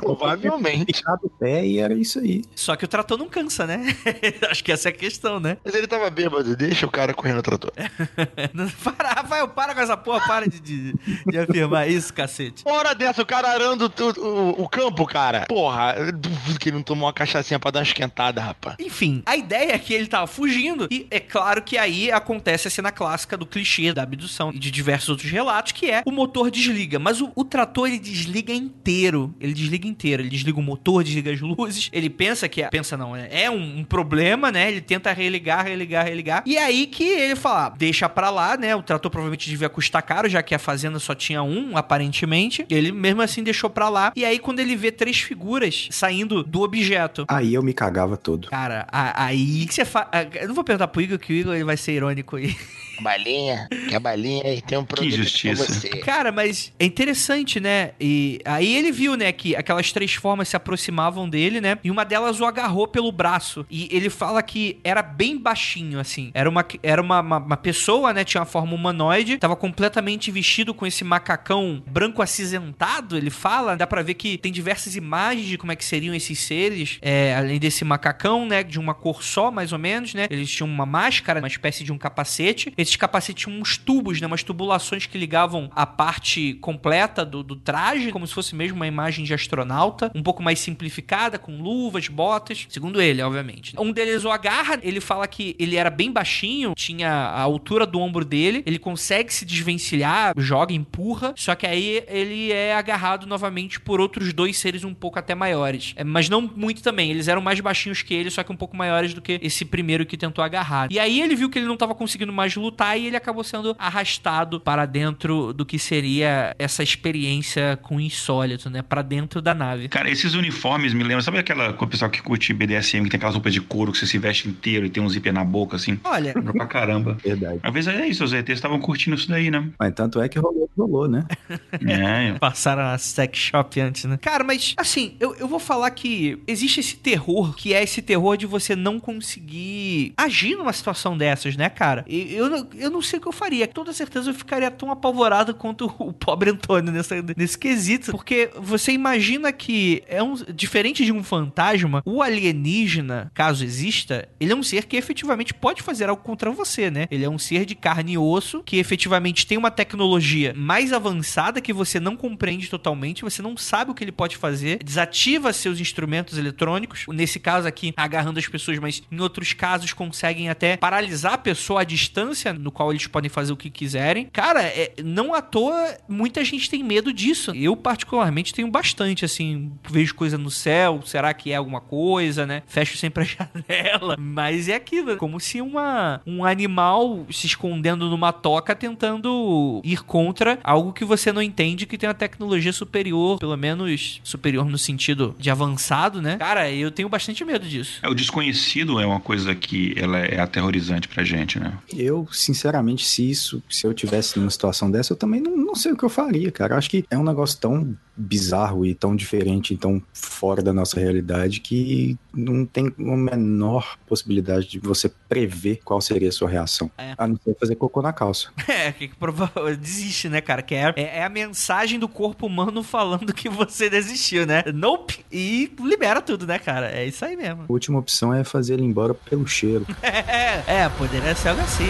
Provavelmente. Fechado o pé e era isso aí. Só que o trator não cansa, né? Acho que essa é a questão, né? Mas ele tava bêbado, deixa o cara correndo no trator. Para, Rafael, para com essa porra, para de, de, de afirmar isso, cacete. Hora dessa, o cara arando o, o, o campo, cara. Porra, duvido que ele não tomou uma cachaçinha pra dar uma esquentada, rapaz. Enfim, a ideia é que ele tava fugindo, e é claro que aí acontece a cena clássica do clichê da abdução e de diversos outros relatos, que é o motor desliga. Mas o, o trator ele desliga inteiro. Ele desliga inteiro. Ele desliga o motor, desliga as luzes. Ele pensa que é. Pensa não, é, é um, um problema, né? Ele tenta religar, religar, religar. E é aí que ele fala: ah, deixa pra lá, né? O trator provavelmente devia custar caro, já que a fazenda só tinha um, aparentemente. Ele mesmo assim deixou pra lá. E aí, quando ele vê três figuras saindo do objeto, Aí eu me cagava todo. Cara, a- aí que você faz. Eu não vou perguntar pro Igor que o Igor ele vai ser irônico aí. Balinha, quer balinha e tem um produto justiça. pra você. Cara, mas é interessante, né? E aí ele viu, né, que aquelas três formas se aproximavam dele, né? E uma delas o agarrou pelo braço. E ele fala que era bem baixinho, assim. Era uma, era uma, uma, uma pessoa, né? Tinha uma forma humanoide, tava completamente vestido com esse macacão branco acinzentado. Ele fala, dá pra ver que tem diversas imagens de como é que seriam esses seres, é, além desse macacão, né? De uma cor só, mais ou menos, né? Eles tinham uma máscara, uma espécie de um capacete. Eles esses capacetes tinham uns tubos, né? Umas tubulações que ligavam a parte completa do, do traje, como se fosse mesmo uma imagem de astronauta, um pouco mais simplificada, com luvas, botas. Segundo ele, obviamente. Um deles o agarra, ele fala que ele era bem baixinho, tinha a altura do ombro dele, ele consegue se desvencilhar, joga, empurra, só que aí ele é agarrado novamente por outros dois seres um pouco até maiores. É, mas não muito também, eles eram mais baixinhos que ele, só que um pouco maiores do que esse primeiro que tentou agarrar. E aí ele viu que ele não estava conseguindo mais lutar e ele acabou sendo arrastado para dentro do que seria essa experiência com insólito, né? Para dentro da nave. Cara, esses uniformes me lembram, sabe aquela o pessoal que curte BDSM, que tem aquelas roupas de couro que você se veste inteiro e tem um zíper na boca, assim? Olha. Lembra pra caramba. Verdade. Às vezes é isso, os ETs estavam curtindo isso daí, né? Mas tanto é que rolou, rolou, né? É, Passaram a sex shop antes, né? Cara, mas assim, eu, eu vou falar que existe esse terror, que é esse terror de você não conseguir agir numa situação dessas, né, cara? E Eu, não- eu não sei o que eu faria. Com toda certeza eu ficaria tão apavorado quanto o pobre Antônio nessa, nesse quesito. Porque você imagina que é um. Diferente de um fantasma, o alienígena, caso exista, ele é um ser que efetivamente pode fazer algo contra você, né? Ele é um ser de carne e osso que efetivamente tem uma tecnologia mais avançada que você não compreende totalmente, você não sabe o que ele pode fazer, desativa seus instrumentos eletrônicos, nesse caso aqui agarrando as pessoas, mas em outros casos conseguem até paralisar a pessoa à distância no qual eles podem fazer o que quiserem. Cara, é, não à toa muita gente tem medo disso. Eu particularmente tenho bastante, assim, vejo coisa no céu, será que é alguma coisa, né? Fecho sempre a janela, mas é aquilo, como se uma um animal se escondendo numa toca tentando ir contra algo que você não entende que tem uma tecnologia superior, pelo menos superior no sentido de avançado, né? Cara, eu tenho bastante medo disso. É, o desconhecido é uma coisa que ela é aterrorizante pra gente, né? Eu, sinceramente, se isso, se eu tivesse numa situação dessa, eu também não, não sei o que eu faria, cara. Eu acho que é um negócio tão bizarro e tão diferente, tão fora da nossa realidade que não tem a menor possibilidade de você prever qual seria a sua reação. É. A não ser fazer cocô na calça. É, que prova- desiste, né, cara? Que é, é, é a mensagem do corpo humano falando que você desistiu, né? Nope! E libera tudo, né, cara? É isso aí mesmo. A última opção é fazer ele embora pelo cheiro. É, é poderia ser algo assim.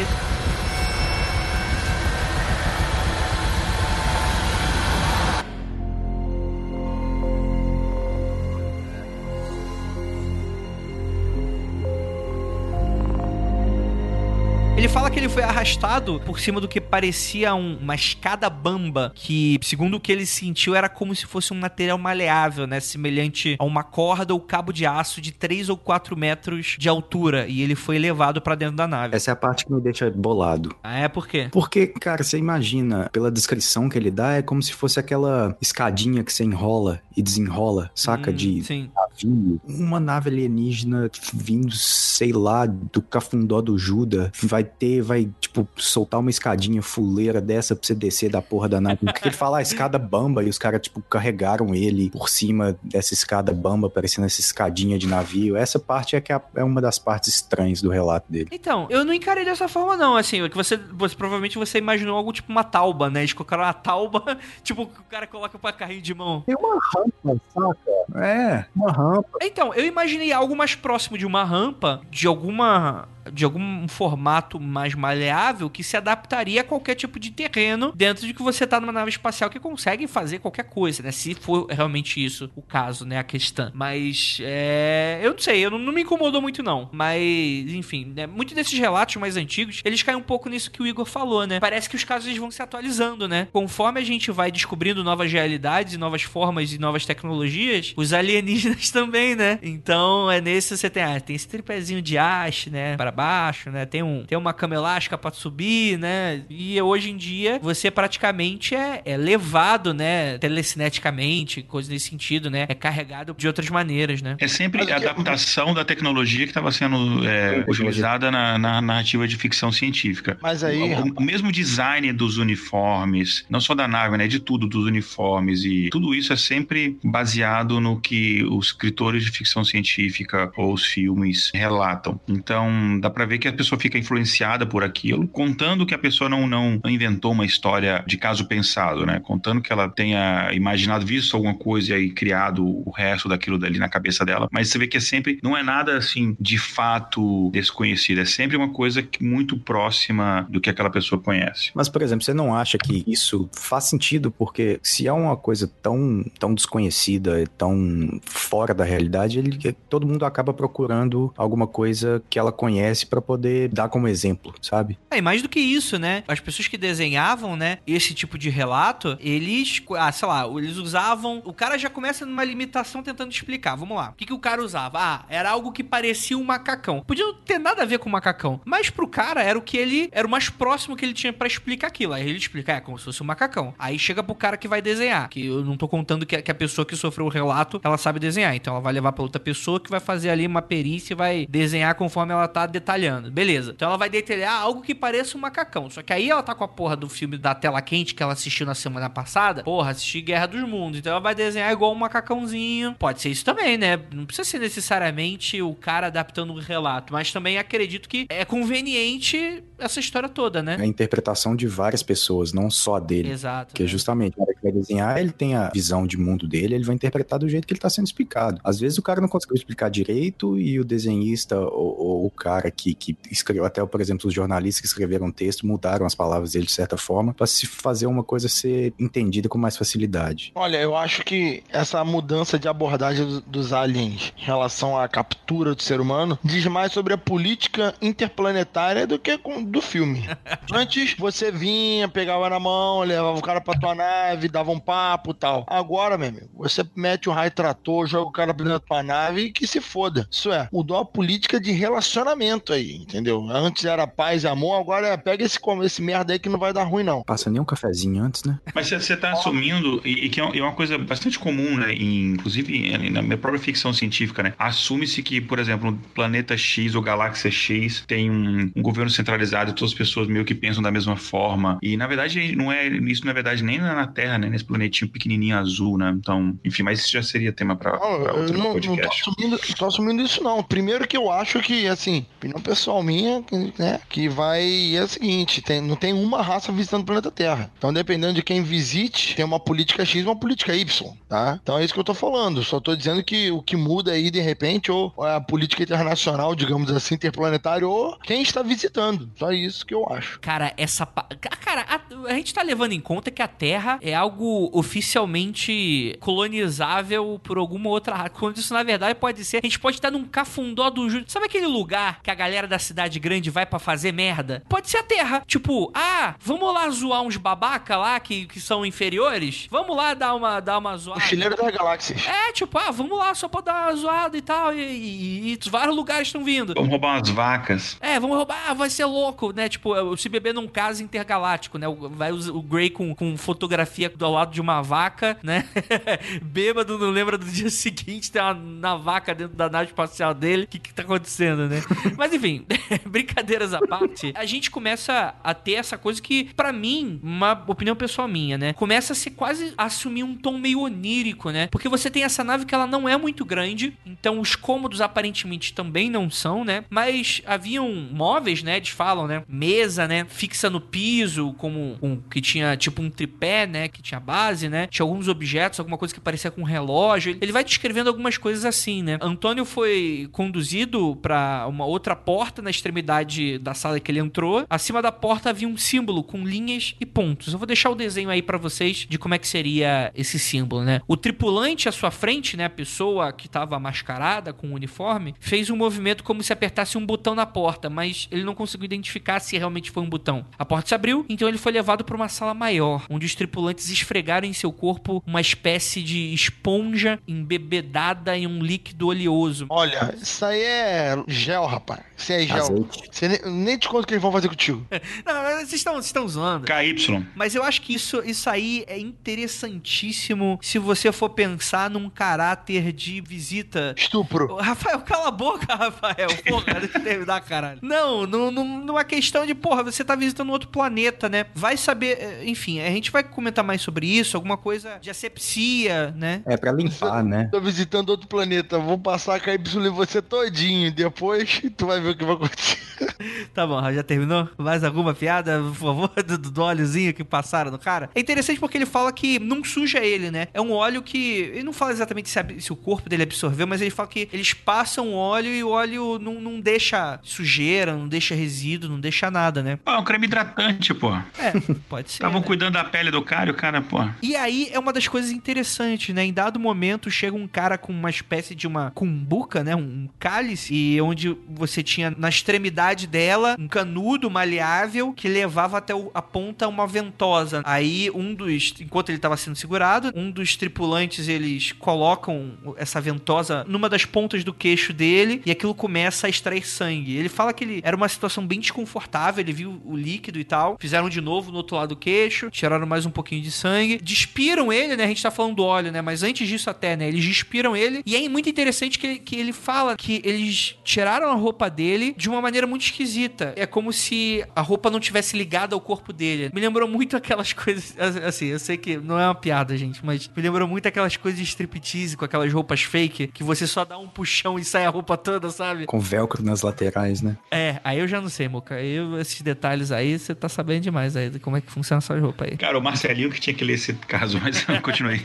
Fala que ele foi arrastado por cima do que parecia um- uma escada bamba, que, segundo o que ele sentiu, era como se fosse um material maleável, né? Semelhante a uma corda ou cabo de aço de 3 ou 4 metros de altura. E ele foi levado pra dentro da nave. Essa é a parte que me deixa bolado. Ah, é por quê? Porque, cara, você imagina, pela descrição que ele dá, é como se fosse aquela escadinha que você enrola e desenrola, saca? Hum, de Sim. navio. Uma nave alienígena vindo, sei lá, do cafundó do Juda, vai ter, vai, tipo, soltar uma escadinha fuleira dessa pra você descer da porra da nave. Porque ele fala, ah, escada bamba, e os caras, tipo, carregaram ele por cima dessa escada bamba, parecendo essa escadinha de navio. Essa parte é que é é uma das partes estranhas do relato dele. Então, eu não encarei dessa forma, não. Assim, é que você, você provavelmente você imaginou algo tipo uma tauba, né? Eles colocaram uma tauba, tipo, que o cara coloca pra carrinho de mão. Tem uma rampa, saca? É, uma rampa. Então, eu imaginei algo mais próximo de uma rampa, de alguma. De algum formato mais maleável que se adaptaria a qualquer tipo de terreno dentro de que você tá numa nave espacial que consegue fazer qualquer coisa, né? Se for realmente isso o caso, né? A questão. Mas, é. Eu não sei, eu não, não me incomodou muito, não. Mas, enfim, né? Muitos desses relatos mais antigos, eles caem um pouco nisso que o Igor falou, né? Parece que os casos eles vão se atualizando, né? Conforme a gente vai descobrindo novas realidades e novas formas e novas tecnologias, os alienígenas também, né? Então, é nesse você tem, ah, tem esse tripézinho de haste, né? Para baixo, né? Tem, um, tem uma cama elástica pra subir, né? E hoje em dia, você praticamente é, é levado, né? Telecineticamente, coisa nesse sentido, né? É carregado de outras maneiras, né? É sempre a adaptação da tecnologia que estava sendo é, utilizada na, na narrativa de ficção científica. Mas aí, O, o mesmo design dos uniformes, não só da nave, né? De tudo, dos uniformes e tudo isso é sempre baseado no que os escritores de ficção científica ou os filmes relatam. Então, da Dá pra ver que a pessoa fica influenciada por aquilo, contando que a pessoa não, não inventou uma história de caso pensado, né? Contando que ela tenha imaginado, visto alguma coisa e aí criado o resto daquilo dali na cabeça dela. Mas você vê que é sempre, não é nada assim de fato desconhecido, é sempre uma coisa muito próxima do que aquela pessoa conhece. Mas, por exemplo, você não acha que isso faz sentido? Porque se é uma coisa tão, tão desconhecida, tão fora da realidade, ele, todo mundo acaba procurando alguma coisa que ela conhece para poder dar como exemplo, sabe? É, e mais do que isso, né? As pessoas que desenhavam, né, esse tipo de relato, eles, ah, sei lá, eles usavam. O cara já começa numa limitação tentando explicar. Vamos lá. O que, que o cara usava? Ah, era algo que parecia um macacão. Podia não ter nada a ver com macacão, mas pro cara era o que ele. Era o mais próximo que ele tinha para explicar aquilo. Aí ele explica, é como se fosse um macacão. Aí chega pro cara que vai desenhar, que eu não tô contando que, que a pessoa que sofreu o relato, ela sabe desenhar. Então ela vai levar pra outra pessoa que vai fazer ali uma perícia e vai desenhar conforme ela tá detalhando. Beleza. Então ela vai detalhar algo que pareça um macacão. Só que aí ela tá com a porra do filme da tela quente que ela assistiu na semana passada. Porra, assisti Guerra dos Mundos. Então ela vai desenhar igual um macacãozinho. Pode ser isso também, né? Não precisa ser necessariamente o cara adaptando um relato. Mas também acredito que é conveniente essa história toda, né? A interpretação de várias pessoas, não só dele. Exato. Porque né? justamente, o cara que vai desenhar, ele tem a visão de mundo dele, ele vai interpretar do jeito que ele tá sendo explicado. Às vezes o cara não conseguiu explicar direito e o desenhista ou, ou o cara que, que escreveu, até, por exemplo, os jornalistas que escreveram um texto, mudaram as palavras dele de certa forma para se fazer uma coisa ser entendida com mais facilidade. Olha, eu acho que essa mudança de abordagem do- dos aliens em relação à captura do ser humano diz mais sobre a política interplanetária do que com- do filme. Antes você vinha, pegava na mão, levava o cara pra tua nave, dava um papo e tal. Agora, meu amigo, você mete o raio trator, joga o cara pra dentro da tua nave e que se foda. Isso é, mudou a política de relacionamento aí, entendeu? Antes era paz e amor, agora é pega esse, esse merda aí que não vai dar ruim, não. Passa nem um cafezinho antes, né? Mas você está assumindo, e, e que é é uma coisa bastante comum, né? em- inclusive na minha própria ficção científica, né? Assume-se que, por exemplo, no planeta X ou galáxia X tem um, um governo centralizado e todas as pessoas meio que pensam da mesma forma. E na verdade, não é isso, na verdade, nem na Terra, né? Nesse planetinho pequenininho azul, né? Então, enfim, mas isso já seria tema para Não, eu outro não, não tô, podcast. assumindo, tô assumindo isso, não. Primeiro que eu acho que, assim, opinião pessoal minha, né, que vai. É o seguinte: tem, não tem uma raça visitando o planeta Terra. Então, dependendo de quem visite, tem uma política X e uma política Y, tá? Então é isso que eu tô falando. Só tô dizendo que o que muda aí, de repente, ou a política internacional, digamos assim, interplanetária, ou quem está visitando. Só isso que eu acho. Cara, essa. pa- Cara, a, a gente tá levando em conta que a Terra é algo oficialmente colonizável por alguma outra raça. Quando isso, na verdade, pode ser. A gente pode estar num cafundó do. Sabe aquele lugar que a galera da cidade grande vai pra fazer merda? Pode ser a Terra. Tipo, ah, vamos lá zoar uns babaca lá que, que são inferiores? Vamos lá dar uma, dar uma O zoada. chileiro das galáxias. É, tipo, ah, vamos lá só pra dar uma zoada e tal. E, e- e vários lugares estão vindo. Vamos roubar umas vacas. É, vamos roubar, ah, vai ser louco, né? Tipo, se beber num caso intergaláctico, né? O- Vai o, o Grey com, com fotografia do lado de uma vaca, né? Bêbado, não lembra do dia seguinte, tem uma, uma vaca dentro da nave espacial dele. O que que tá acontecendo, né? Mas enfim, brincadeiras à parte, a gente começa a ter essa coisa que, pra mim, uma opinião pessoal minha, né? Começa a ser quase a assumir um tom meio onírico, né? Porque você tem essa nave que ela não é muito grande, então os cômodos aparentemente também não são, né? Mas haviam móveis, né? Eles falam, né? Mesa, né? Fixa no piso, como um que tinha tipo um tripé, né? Que tinha base, né? Tinha alguns objetos, alguma coisa que parecia com um relógio. Ele vai descrevendo algumas coisas assim, né? Antônio foi conduzido pra uma outra porta na extremidade da sala que ele entrou. Acima da porta havia um símbolo com linhas e pontos. Eu vou deixar o desenho aí pra vocês de como é que seria esse símbolo, né? O tripulante à sua frente, né? A pessoa que tava mascarada com o uniforme, fez um movimento como se apertasse um botão na porta, mas ele não conseguiu identificar se realmente foi um botão. A porta se abriu, então ele foi levado para uma sala maior, onde os tripulantes esfregaram em seu corpo uma espécie de esponja embebedada em um líquido oleoso. Olha, isso aí é gel, rapaz. Isso aí é gel. Você nem, nem te conto o que eles vão fazer contigo. Não, mas vocês estão, vocês estão zoando. KY. Mas eu acho que isso, isso aí é interessantíssimo se você for pensar num caráter de visita Estupro. Rafael, cala a boca, Rafael. Porra, deixa eu terminar, caralho. Não, num- num- numa questão de, porra, você tá visitando outro planeta, né? Vai vai saber, é, enfim, a gente vai comentar mais sobre isso, alguma coisa de asepsia, né? É pra limpar, né? Tô visitando outro planeta, vou passar a KY em você todinho, depois tu vai ver o que vai acontecer. Tá bom, já terminou? Mais alguma piada, por favor, do, do óleozinho que passaram no cara? É interessante porque ele fala que não suja ele, né? É um óleo que. Ele não fala exatamente se, se o corpo dele absorveu, mas ele fala que eles passam óleo e o óleo não, não deixa sujeira, não deixa resíduo, não deixa nada, né? Pô, é um creme hidratante, pô. É, pode ser. Estavam né? cuidando da pele do cara e o cara, pô. E aí é uma das coisas interessantes, né? Em dado momento chega um cara com uma espécie de uma cumbuca, né? Um cálice, e onde você tinha na extremidade dela um canudo maleável que levava até a ponta uma ventosa. Aí um dos, enquanto ele estava sendo segurado, um dos tripulantes eles colocam essa ventosa numa das pontas do queixo dele e aquilo começa a extrair sangue. Ele fala que ele era uma situação bem desconfortável, ele viu o líquido e tal. Fizeram de novo no outro lado do queixo, tiraram mais um pouquinho de sangue, despiram ele, né? A gente tá falando do óleo, né? Mas antes disso até, né? Eles despiram ele e é muito interessante que, que ele fala que eles tiraram a roupa dele de uma maneira muito esquisita. É como se a roupa não tivesse ligada ao corpo dele. Me lembrou muito aquelas coisas, assim, eu sei que não é uma piada, gente, mas me lembrou muito aquelas coisas de striptease com aquelas roupas fake que você só dá um puxão e sai a roupa toda, sabe? Com velcro nas laterais, né? É, aí eu já não sei, Moca. Eu, esses detalhes aí, você tá sabendo demais aí de como é que funciona essa roupa aí. Cara, o Marcelinho que tinha que ler esse caso, mas continuei.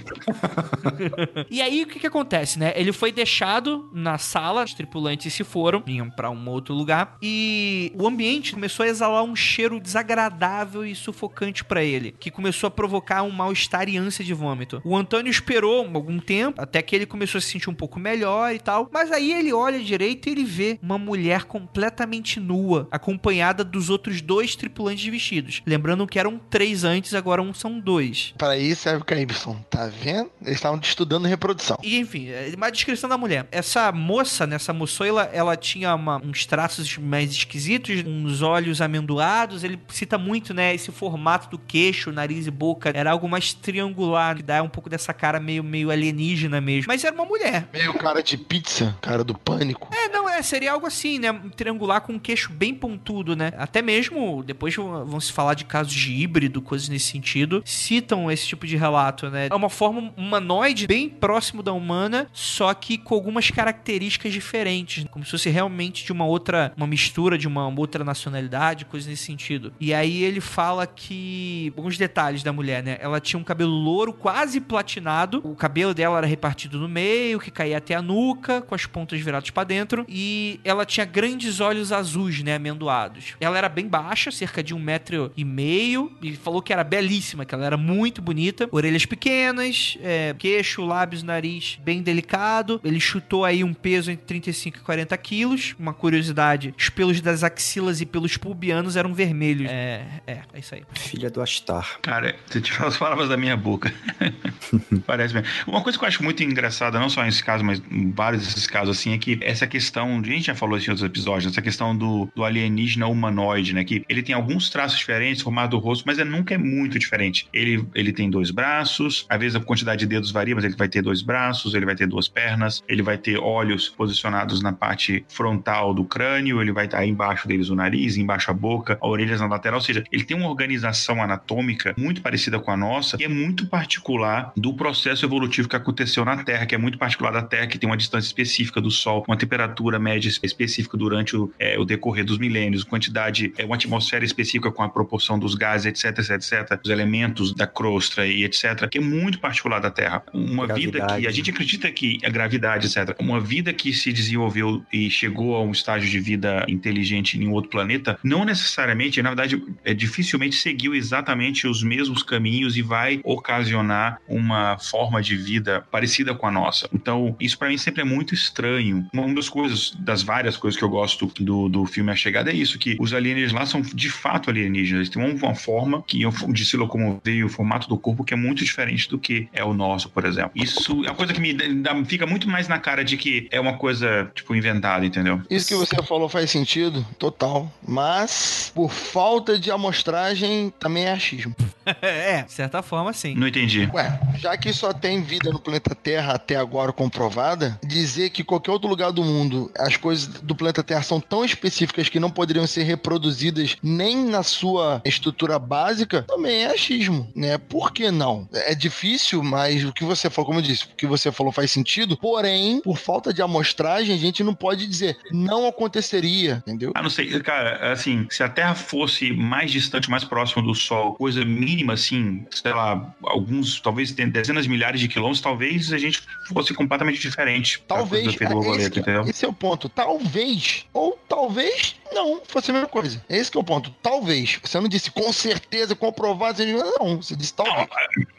E aí, o que que acontece, né? Ele foi deixado na sala, os tripulantes se foram, vinham pra um outro lugar, e o ambiente começou a exalar um cheiro desagradável e sufocante pra ele, que começou a provocar um mal-estar e ânsia de vômito. O Antônio esperou algum tempo, até que ele começou a se sentir um pouco melhor e tal, mas aí ele olha direito e ele vê uma mulher completamente nua, acompanhada dos outros dois tripulantes vestidos. Lembrando que eram três antes, agora um são dois. Para isso serve o KY, tá vendo? Eles estavam estudando reprodução. E enfim, é uma descrição da mulher. Essa moça, né, essa moçoila, ela tinha uma- uns traços mais esquisitos, uns olhos amendoados. Ele cita muito, né, esse formato do queixo, nariz e boca. Era algo mais triangular, que dá um pouco dessa cara meio, meio alienígena mesmo. Mas era uma mulher. Meio cara de pizza, cara do pânico. É, não, é, seria algo assim, né? Triangular com um queixo bem pontudo, né? Até mesmo, depois vão vão se falar de casos de híbrido, coisas nesse sentido, citam esse tipo de relato, né? É uma forma humanoide bem próximo da humana, só que com algumas características diferentes, como se fosse realmente de uma outra, uma mistura de uma outra nacionalidade, coisas nesse sentido. E aí ele fala que, alguns detalhes da mulher, né? Ela tinha um cabelo louro, quase platinado, o cabelo dela era repartido no meio, que caía até a nuca, com as pontas viradas pra dentro, e ela tinha grandes olhos azuis, né, amendoados. Ela era bem baixa, cerca de um metro e meio, e falou que era belíssima, que ela era muito bonita, orelhas pequenas, é, queixo, lábios, nariz bem delicado. Ele chutou aí um peso entre 35 e 40 quilos. Uma curiosidade, os pelos das axilas e pelos pubianos eram vermelhos. É, é, é isso aí. Filha do Astar. Cara, você tirou as palavras da minha boca. Parece mesmo. Uma coisa que eu acho muito engraçada, não só nesse caso, mas em vários desses casos, assim, é que essa questão, a gente já falou isso em outros episódios, essa questão do, do alienígena humanoide, né? Que ele tem alguns traços diferentes, formato do rosto, mas é, nunca é muito diferente. Ele, ele tem dois braços, às vezes a quantidade de dedos varia, mas ele vai ter dois braços, ele vai ter duas pernas, ele vai ter olhos posicionados na parte frontal do crânio, ele vai estar embaixo deles o nariz, embaixo a boca, orelhas na lateral, ou seja, ele tem uma organização anatômica muito parecida com a nossa e é muito particular do processo evolutivo que aconteceu na Terra, que é muito particular da Terra, que tem uma distância específica do Sol, uma temperatura média específica durante o, é, o decorrer dos milênios, quantidade, é, uma atmosfera específica com a proporção dos gases, etc, etc, etc, os elementos da crosta e etc, que é muito particular da Terra. Uma vida que Gravidade. a gente acredita que a gravidade, etc, uma vida que se desenvolveu e chegou a um estágio de vida inteligente em outro planeta, não necessariamente, na verdade, é, dificilmente seguiu exatamente os mesmos caminhos e vai ocasionar uma forma de vida parecida com a nossa. Então, isso pra mim sempre é muito estranho. Uma das coisas, das várias coisas que eu gosto do, do filme A Chegada é isso, que os alienígenas lá são de fato alienígenas. Eles têm uma forma que de se locomover e o formato do corpo que é muito diferente do que é o nosso, por exemplo. Isso é uma coisa que me fica muito mais na cara de que é uma coisa, tipo, inventada, entendeu? Isso que você falou faz sentido, total. Mas, por falta de amostragem, também é achismo. é, de certa forma, sim. Não entendi. Ué, já que só tem vida no planeta Terra até agora comprovada, dizer que qualquer outro lugar do mundo as coisas do planeta Terra são tão específicas que não poderiam ser reproduzidas nem na sua estrutura básica, também é achismo, né? Por que não? É difícil, mas o que você falou, como eu disse, o que você falou faz sentido, porém, por falta de amostragem, a gente não pode dizer não aconteceria, entendeu? Ah, não sei, cara, assim, se a Terra fosse mais distante, mais próxima do Sol, coisa mínima assim, sei lá, alguns, talvez dezenas de milhares de quilômetros, talvez a gente fosse completamente diferente. Talvez, é, esse, esse é o ponto. Talvez, ou talvez não, fosse a mesma coisa. Esse que é o ponto. Talvez. Você não disse com certeza, comprovado. Você disse, não, você disse talvez.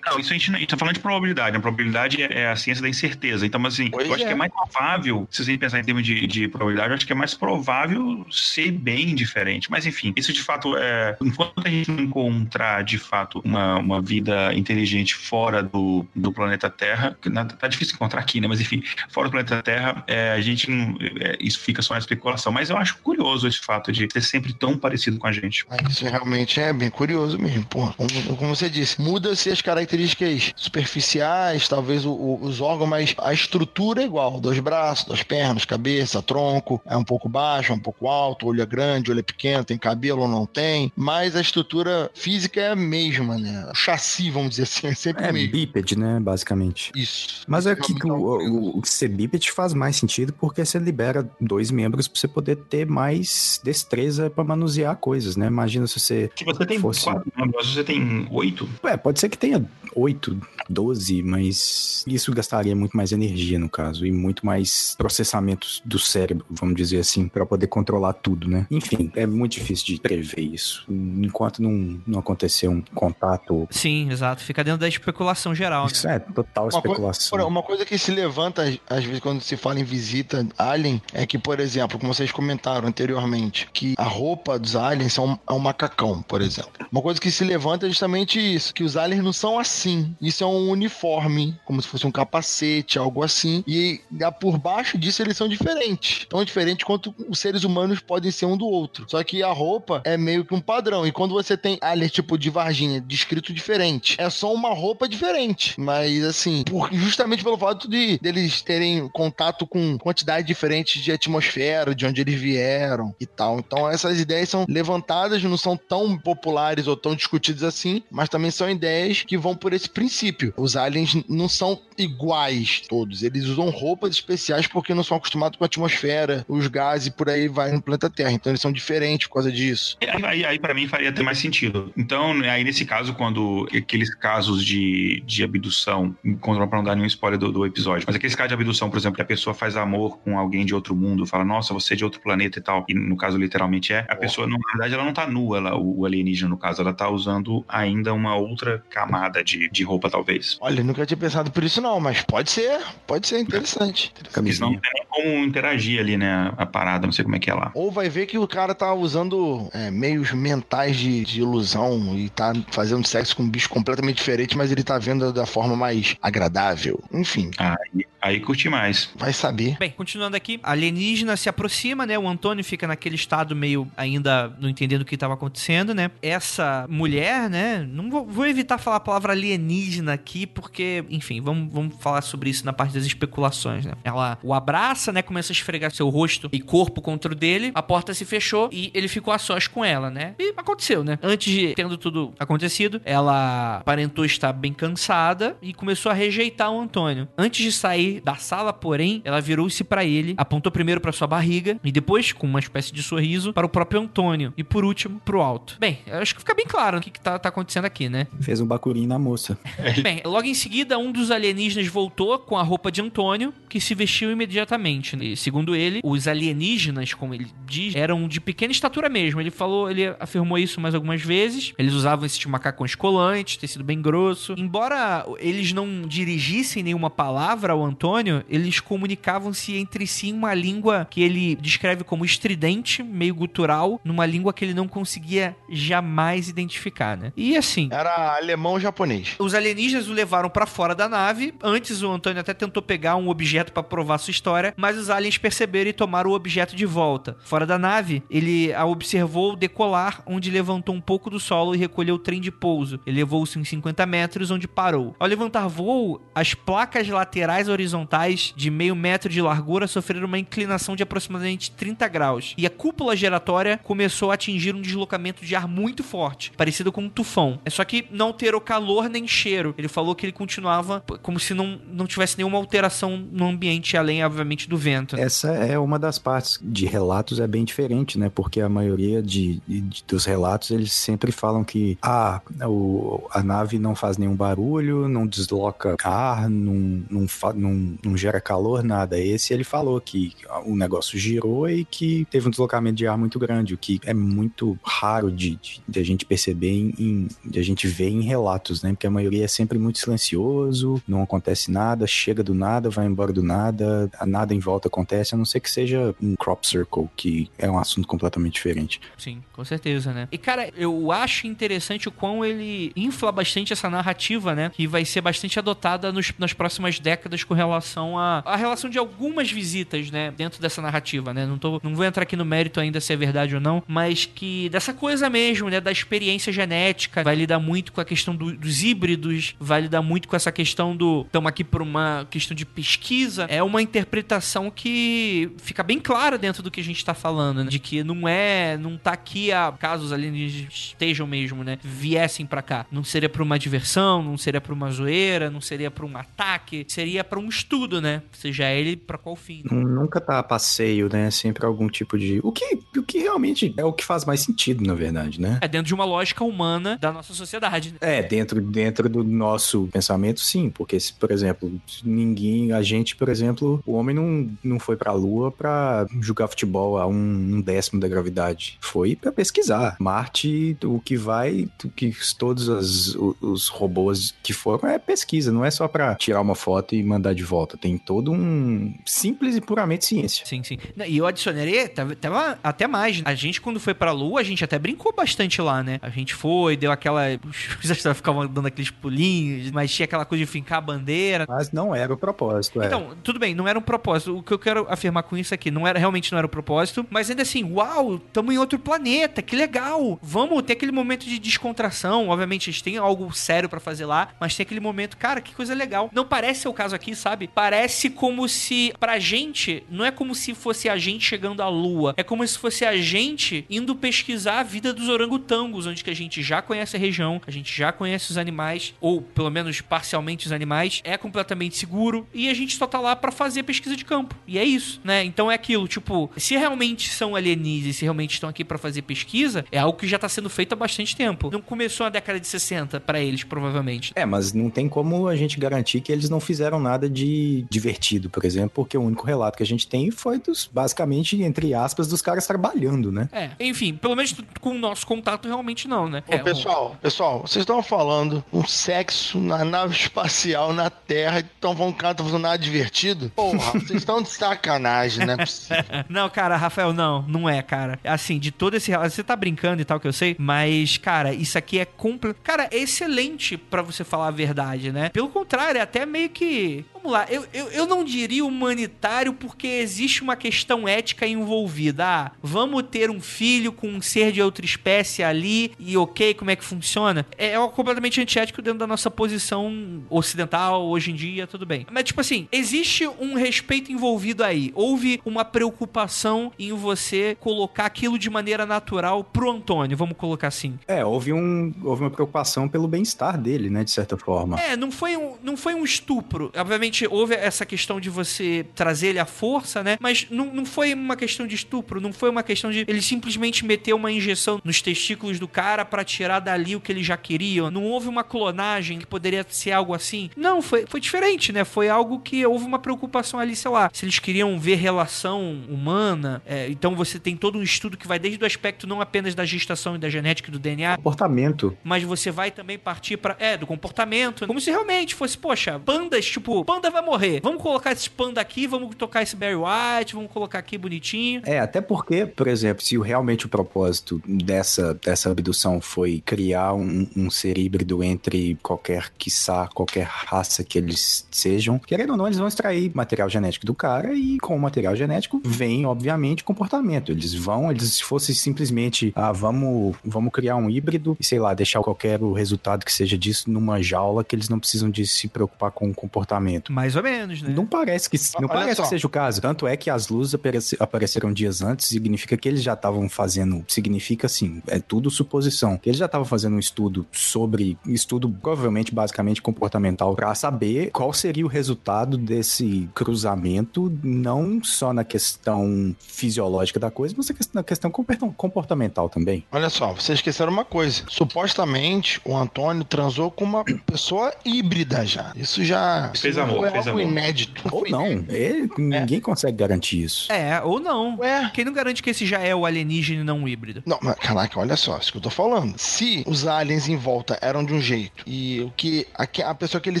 Não, isso a gente, a gente tá falando de probabilidade. A probabilidade é, é a ciência da incerteza. Então, assim, pois eu acho é. que é mais provável, se você pensar em termos de, de probabilidade, eu acho que é mais provável ser bem diferente. Mas, enfim, isso de fato é. Enquanto a gente não encontrar, de fato, uma, uma vida inteligente fora do, do planeta Terra, que tá difícil encontrar aqui, né? Mas, enfim, fora do planeta Terra, é, a gente não. É, isso fica só na especulação. Mas eu acho curioso esse fato de ser sempre tão parecido com a gente. Ah, isso realmente é bem curioso mesmo, pô. Como, como você disse, muda-se as características superficiais, talvez o, o, os órgãos, mas a estrutura é igual. Dois braços, duas pernas, cabeça, tronco, é um pouco baixo, é um pouco alto, olho é grande, olho é pequeno, tem cabelo ou não tem, mas a estrutura física é a mesma, né? O chassi, vamos dizer assim, é sempre é o mesmo. bípede, né, basicamente. Isso. Mas é que o, o, o ser bípede faz mais sentido porque você libera dois membros para você poder ter mais destreza para manusear coisas, né? Imagina se você. Se você tem fosse... quatro membros, você tem oito? É, pode ser que tenha oito, doze, mas isso gastaria muito mais energia no caso e muito mais processamentos do cérebro, vamos dizer assim, para poder controlar tudo, né? Enfim, é muito difícil de prever isso. Enquanto não, não acontecer um contato. Sim, exato. Fica dentro da especulação geral. Né? Isso né? é total uma especulação. Co uma coisa que se levanta, às vezes, quando se fala em visita alien, é que, por exemplo, como vocês comentaram anteriormente, que a roupa dos aliens são, é um macacão, por exemplo. Uma coisa que se levanta é justamente isso, que os aliens não são assim. Isso é um uniforme, como se fosse um capacete, algo assim. E por baixo disso eles são diferentes. Tão diferentes quanto os seres humanos podem ser um do outro. Só que a roupa é meio que um padrão. E quando você tem aliens tipo de Varginha, descrito diferente, é só uma roupa diferente. Mas assim, por, justamente pelo fato de eles terem contato com quantidade diferente de atmosfera, de onde eles vieram e tal. Então essas ideias são levantadas, não são tão populares ou tão discutidas assim, mas também são ideias que vão por esse princípio. Os aliens não são iguais todos, eles usam roupas especiais porque não são acostumados com a atmosfera, os gases e por aí vai no planeta Terra. Então eles são diferentes por causa disso. Aí, aí, aí para mim faria ter mais sentido. Então, aí nesse caso, quando aqueles casos de, de abdução, encontram para não dar nenhum spoiler do, do episódio, mas aqueles casos de abdução, por exemplo, que a pessoa faz amor com alguém de outro mundo, fala, nossa, você é de outro planeta e tal, e no caso literalmente é, a oh. pessoa, na verdade, ela não tá nua, ela, o alienígena, no caso, ela tá usando ainda uma outra camada de, de roupa, talvez. Olha, nunca tinha pensado por isso não, mas pode ser, pode ser interessante. Porque não tem nem como interagir ali, né, a parada, não sei como é que é lá. Ou vai ver que o cara tá usando é, meios mentais de, de ilusão e tá fazendo sexo com um bicho completamente diferente, mas ele tá vendo da forma mais agradável. Enfim. Aí, aí curti mais. Vai saber. Bem, continuando aqui, a alienígena se aproxima, né, o Antônio fica naquele estado meio ainda não entendendo o que estava acontecendo, né? Essa mulher, né? Não vou, vou, evitar falar a palavra alienígena aqui, porque, enfim, vamos, vamos falar sobre isso na parte das especulações, né? Ela o abraça, né? Começa a esfregar seu rosto e corpo contra o dele, a porta se fechou e ele ficou a sós com ela, né? E aconteceu, né? Antes de tendo tudo acontecido, ela aparentou estar bem cansada e começou a rejeitar o Antônio. Antes de sair da sala, porém, ela virou-se para ele, apontou primeiro para sua barriga e depois, com uma espécie de sorriso para o próprio Antônio. E por último, pro alto. Bem, acho que fica bem claro o que, que tá, tá acontecendo aqui, né? Fez um bacurinho na moça. bem, logo em seguida, um dos alienígenas voltou com a roupa de Antônio, que se vestiu imediatamente. E, segundo ele, os alienígenas, como ele diz, eram de pequena estatura mesmo. Ele falou, ele afirmou isso mais algumas vezes. Eles usavam esse tipo macacões colantes, tecido bem grosso. Embora eles não dirigissem nenhuma palavra ao Antônio, Antônio, eles comunicavam-se entre si em uma língua que ele descreve como estridente, meio gutural, numa língua que ele não conseguia jamais identificar, né? E assim. Era alemão japonês. Os alienígenas o levaram para fora da nave. Antes o Antônio até tentou pegar um objeto para provar sua história, mas os aliens perceberam e tomaram o objeto de volta. Fora da nave, ele a observou decolar, onde levantou um pouco do solo e recolheu o trem de pouso. Ele levou-se uns 50 metros, onde parou. Ao levantar voo, as placas laterais horizontais de meio metro de largura sofreram uma inclinação de aproximadamente 30 graus. E a cúpula giratória começou a atingir um deslocamento de ar muito forte, parecido com um tufão. É só que não alterou calor nem cheiro. Ele falou que ele continuava como se não, não tivesse nenhuma alteração no ambiente, além, obviamente, do vento. Essa é uma das partes de relatos é bem diferente, né? Porque a maioria de, de dos relatos eles sempre falam que ah, o, a nave não faz nenhum barulho, não desloca ar, não, não, não, não gera calor, nada. Esse ele falou que o negócio girou e que teve um deslocamento de ar muito grande, o que é muito raro de, de, de a gente perceber em, em, de a gente ver em relatos, né? Porque a maioria é sempre muito silencioso, não acontece nada, chega do nada, vai embora do nada, nada em volta acontece, a não ser que seja um crop circle, que é um assunto completamente diferente. Sim, com certeza, né? E cara, eu acho interessante o quão ele infla bastante essa narrativa, né? Que vai ser bastante adotada nos, nas próximas décadas com relação a, a relação de algumas visitas, né? Dentro dessa narrativa, né? Não, tô, não vou entrar aqui no mérito ainda se é verdade ou não, mas que dessa coisa mesmo, né? Da experiência genética, vai lidar muito com a questão do, dos híbridos, vai lidar muito com essa questão do. Estamos aqui por uma questão de pesquisa. É uma interpretação que fica bem clara dentro do que a gente está falando, né? De que não é. Não tá aqui a casos alienígenas estejam mesmo, né? Viessem para cá. Não seria para uma diversão, não seria para uma zoeira, não seria para um ataque, seria para um estudo, né? Seja ele para qual fim. Nunca tá a passeio, né? Sempre algum tipo de. O que, o que realmente é o que faz mais sentido, na verdade, né? É dentro de uma lógica humana da nossa sociedade. Né? É, dentro, dentro do nosso pensamento, sim. Porque, se, por exemplo, ninguém. A gente, por exemplo, o homem não, não foi pra lua pra jogar futebol a um, um décimo da gravidade. Foi pra pesquisar. Marte, o que vai, o que todos as, os robôs que foram é pesquisa, não é só pra tirar uma foto e mandar de volta. Tem todo um simples e puramente ciência. Sim, sim. E eu adicionaria tava, até mais. A gente, quando foi pra lua, a gente até brincou bastante lá, né? A gente foi, deu aquela. Os astronautas ficavam dando aqueles pulinhos, mas tinha aquela coisa de fincar a bandeira. Mas não era o propósito, é. Então, tudo bem, não era um propósito. O que eu quero afirmar com isso aqui, não era realmente não era o propósito, mas ainda assim, uau, estamos em outro planeta, que legal. Vamos ter aquele momento de descontração. Obviamente, eles têm algo sério para fazer lá, mas tem aquele momento, cara, que coisa legal. Não parece ser o caso aqui, sabe? Parece como se, pra gente, não é como se fosse a gente chegando à lua, é como se fosse a gente indo pesquisar a vida dos orangotangos, onde que a gente já conhece a região, a gente já conhece os animais, ou pelo menos parcialmente os animais, é completamente seguro e a gente só tá lá para fazer pesquisa de campo. E é isso, né? Então é aquilo, tipo, se realmente são alienígenas, se realmente estão aqui para fazer pesquisa, é algo que já tá sendo feito há bastante tempo. Não começou na década de 60 para eles, provavelmente. É, mas não tem como a gente garantir que eles não fizeram nada de divertido, por exemplo, porque o único relato que a gente tem foi dos, basicamente, entre aspas, dos caras trabalhando, né? É, enfim, pelo menos com o nosso contato, realmente não, né? Ô, é, pessoal, pessoal, vocês estão falando um sexo na nave espacial na Terra e estão falando que tá fazendo nada divertido? Porra, vocês estão de sacanagem, né? não, cara, Rafael, não, não é, cara. Assim, de todo esse você tá brincando e tal, que eu sei, mas, cara, isso aqui é completo. Cara, é excelente para você falar a verdade, né? Pelo contrário, é até meio que vamos lá, eu, eu, eu não diria humanitário porque existe uma questão ética envolvida. Ah, vamos ter um filho com um ser de outra espécie ali e ok, como é que funciona? É, é completamente antiético dentro da nossa posição ocidental hoje em dia, tudo bem. Mas, tipo assim, existe um respeito envolvido aí. Houve uma preocupação em você colocar aquilo de maneira natural pro Antônio, vamos colocar assim. É, houve, um, houve uma preocupação pelo bem-estar dele, né, de certa forma. É, não foi um, não foi um estupro. Obviamente, houve essa questão de você trazer ele à força, né? Mas não, não foi uma questão de estupro, não foi uma questão de ele simplesmente meter uma injeção nos testículos do cara para tirar dali o que ele já queria. Não houve uma clonagem que poderia ser algo assim. Não, foi, foi diferente, né? Foi algo que houve uma preocupação ali, sei lá, se eles queriam ver relação humana. É, então você tem todo um estudo que vai desde o aspecto não apenas da gestação e da genética e do DNA. Comportamento. Mas você vai também partir para É, do comportamento. Como se realmente fosse, poxa, pandas, tipo, pandas panda vai morrer. Vamos colocar esse panda aqui, vamos tocar esse Barry White, vamos colocar aqui bonitinho. É, até porque, por exemplo, se realmente o propósito dessa, dessa abdução foi criar um, um ser híbrido entre qualquer, quiçá, qualquer raça que eles sejam, querendo ou não, eles vão extrair material genético do cara e com o material genético vem, obviamente, comportamento. Eles vão, eles se fosse simplesmente, ah, vamos, vamos criar um híbrido e sei lá, deixar qualquer o resultado que seja disso numa jaula que eles não precisam de se preocupar com o comportamento. Mais ou menos, né? Não parece que não Olha parece só. que seja o caso. Tanto é que as luzes aparece- apareceram dias antes, significa que eles já estavam fazendo, significa assim, é tudo suposição. Que eles já estavam fazendo um estudo sobre, estudo provavelmente basicamente comportamental para saber qual seria o resultado desse cruzamento, não só na questão fisiológica da coisa, mas na questão comporta- comportamental também. Olha só, vocês esqueceram uma coisa. Supostamente o Antônio transou com uma pessoa híbrida já. Isso já isso Fez não amor, foi fez algo amor. inédito. Ou não, ele- ninguém consegue garantir isso. É, ou não. Ué, Quem não garante que esse já é o alienígena e não o híbrido? Não, mas caraca, olha só, isso que eu tô falando. Se os aliens em volta eram de um jeito e o que a, que- a pessoa que ele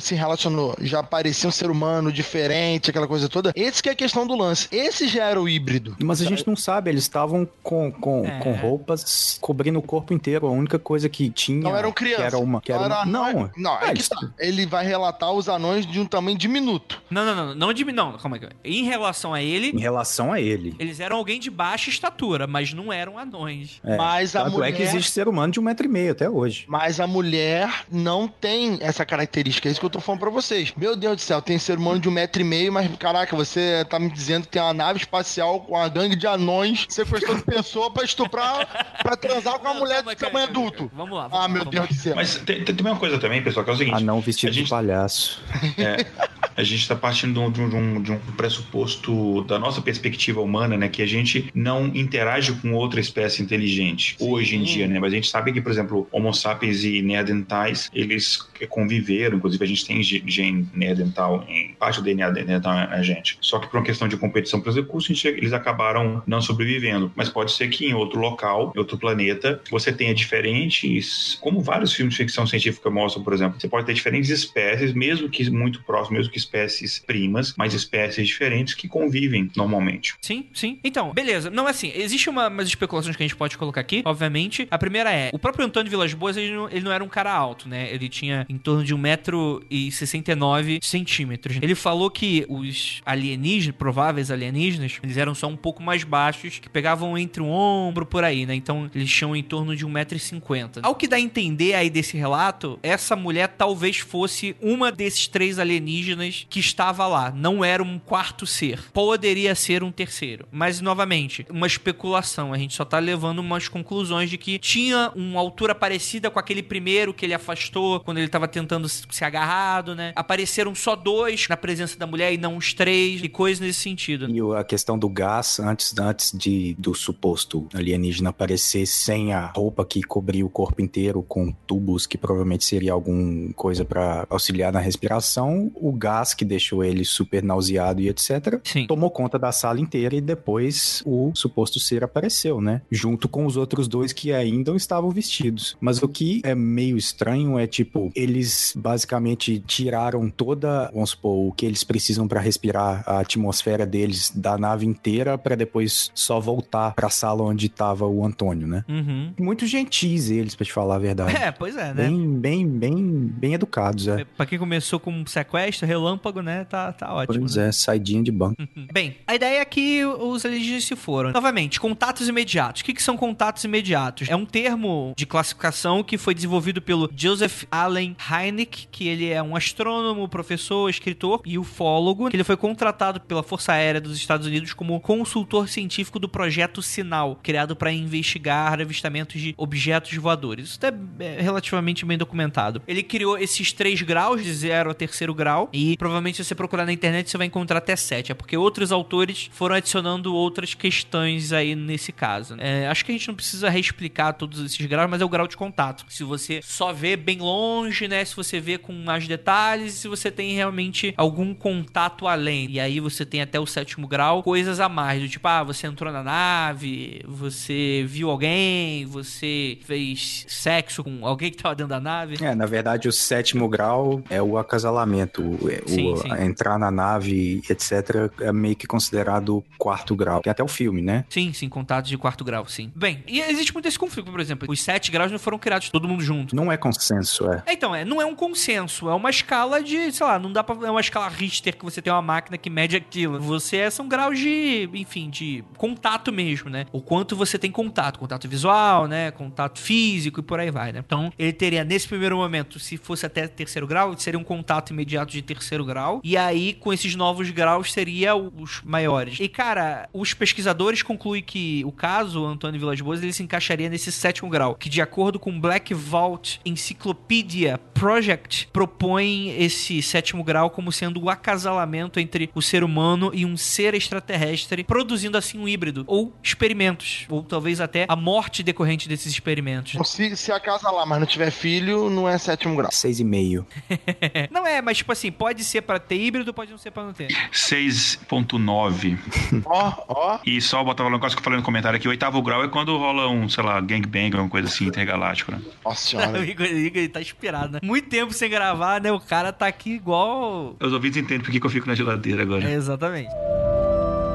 se relacionou já parecia um ser humano diferente, aquela coisa toda, esse que é a questão do lance. Esse já era o híbrido. Mas a gente não sabe, eles estavam com, com, É. com roupas cobrindo o corpo inteiro. A única coisa que tinha. Não eram crianças. Que era uma. Que era Não, uma- era- não, não, é É, que eles- tá. Ele vai relatar os anões de um tamanho diminuto. Não, não, não. Não, de, não calma aí. Em relação a ele, Em relação a ele. eles eram alguém de baixa estatura, mas não eram anões. É. Mas a Tanto mulher. é que existe ser humano de um metro e meio até hoje. Mas a mulher não tem essa característica. É isso que eu tô falando pra vocês. Meu Deus do céu, tem ser humano de um metro e meio, mas caraca, você tá me dizendo que tem uma nave espacial com uma gangue de anões sequestrando pessoa pra estuprar, pra transar com uma Não, mulher calma, de cara, tamanho cara, adulto. cara. Vamos lá. Ah, vamos lá, meu vamos Deus lá. do céu. Mas tem, tem uma coisa também, pessoal, que é o seguinte. Ah, não vestido a gente- de palhaço. É, a gente está partindo de um, de, um- de um, pressuposto da nossa perspectiva humana, né? Que a gente não interage com outra espécie inteligente hoje em dia, né? Mas a gente sabe que, por exemplo, Homo sapiens e Neandertais, eles conviveram, inclusive a gente tem ge- gene Neandertal em parte do DNA Neandertal na gente. Só que por uma questão de competição pelos recursos, a gente- eles acabaram não sobrevivendo. Mas pode ser que em outro local, em outro planeta, você tenha diferentes, como vários filmes de ficção científica mostram, por exemplo, você pode ter diferentes espécies, mesmo que muito próximas, mesmo que espécies primas, mas espécies diferentes que convivem normalmente. Sim, sim. Então, beleza. Não, assim, existe uma, umas especulações que a gente pode colocar aqui, obviamente. A primeira é, o próprio Antônio Vilas Boas, ele não, ele não era um cara alto, né? Ele tinha em torno de 1,69m centímetros. Ele falou que os alienígenas, prováveis alienígenas, eles eram só um pouco mais baixos, que pegavam entre um ombro por aí, né? Então, eles tinham em torno de 1,50m. Ao que dá a entender aí desse relato, essa mulher talvez fosse uma desses três alienígenas que estava lá. Não era um quarto ser. Poderia ser um terceiro. Mas, novamente, uma especulação. A gente só tá levando umas conclusões de que tinha uma altura parecida com aquele primeiro que ele afastou quando ele tava tentando se agarrado, né? Apareceram só dois na presença da mulher e não os três, e coisas nesse sentido. E a questão do gás, antes, antes de, do suposto alienígena aparecer sem a roupa que cobria o corpo inteiro, com tubos que provavelmente seria alguma coisa para auxiliar na respiração, o gás que deixou ele super nauseado e etc. Sim. Tomou conta da sala inteira e depois o suposto ser apareceu, né? Junto com os outros dois que ainda estavam vestidos. Mas o que é meio estranho é tipo, eles basicamente tiraram toda, vamos supor, o que eles precisam para respirar a atmosfera deles da nave inteira para depois só voltar para a sala onde tava o Antônio, né? Uhum. Muito gentis eles, pra te falar a verdade. É, pois é, né? Bem, bem, bem, bem educados, é. Pra quem começou com um sequestro, relâmpago, né? Tá, tá ótimo. Pois né? é, saidinha de banco. Bem, a ideia é que os alienígenas se foram. Novamente, contatos imediatos. O que, que são contatos imediatos? É um termo de classificação que foi desenvolvido pelo Joseph Allen Hynek, que ele é um astrônomo, professor, escritor e ufólogo, ele foi contratado pela Força Aérea dos Estados Unidos como consultor científico do projeto Sinal, criado para investigar avistamentos de objetos voadores. Isso é é, relativamente bem documentado. Ele criou esses três graus, de zero a terceiro grau, e provavelmente se você procurar na internet você vai encontrar até sete. É porque outros autores foram adicionando outras questões aí nesse caso. É, acho que a gente não precisa reexplicar todos esses graus, mas é o grau de contato. Se você só vê bem longe, né? Se você vê com mais detalhes, se você tem realmente algum contato além. E aí você tem até o sétimo grau, coisas a mais, do tipo, ah, você entrou na nave, você viu alguém, você fez sexo com alguém que tava dentro da nave. É, na verdade, o sétimo grau é o acasalamento. O, o, sim. entrar na nave, etc., é meio que considerado quarto grau. Tem até o filme, né? Sim, sim, contatos de quarto grau, sim. Bem, e existe muito esse conflito, por exemplo, os sete graus não foram criados todo mundo junto. Não é consenso, é. é então, é, não é um consenso, é uma escala de, sei lá, não dá pra. É uma escala Richter que você tem uma máquina que mede aquilo. Você é, são graus de, enfim, de contato mesmo, né? O quanto você tem contato, contato visual, né? Contato físico e por aí vai, né? Então, ele teria, nesse primeiro momento, se fosse até terceiro grau, seria um contato imediato de terceiro grau. E aí, com esses novos graus, seria os maiores. E, cara, os pesquisadores concluem que o caso, Antônio Vilas Boas, ele se encaixaria nesse sétimo grau, que de acordo com Black Vault Encyclopedia Project, propõe esse sétimo grau como sendo o acasalamento entre o ser humano e um ser extraterrestre, produzindo assim um híbrido, ou experimentos, ou talvez até a morte decorrente desses experimentos. Se, se acasalar, mas não tiver filho, não é sétimo grau. Seis e meio. não é, mas tipo assim, pode ser para ter híbrido, pode não ser para não ter. 6.9. Ó, ó. E só botar um negócio que eu falei no comentário aqui, o oitavo grau é quando rola um, sei lá, gangbang, alguma coisa assim, intergaláctico, né? Nossa senhora. o Igor, Igor tá inspirado, né? Muito tempo sem gravar, né? O cara tá aqui igual... Os ouvintes entendem por que eu fico na geladeira agora. É, exatamente.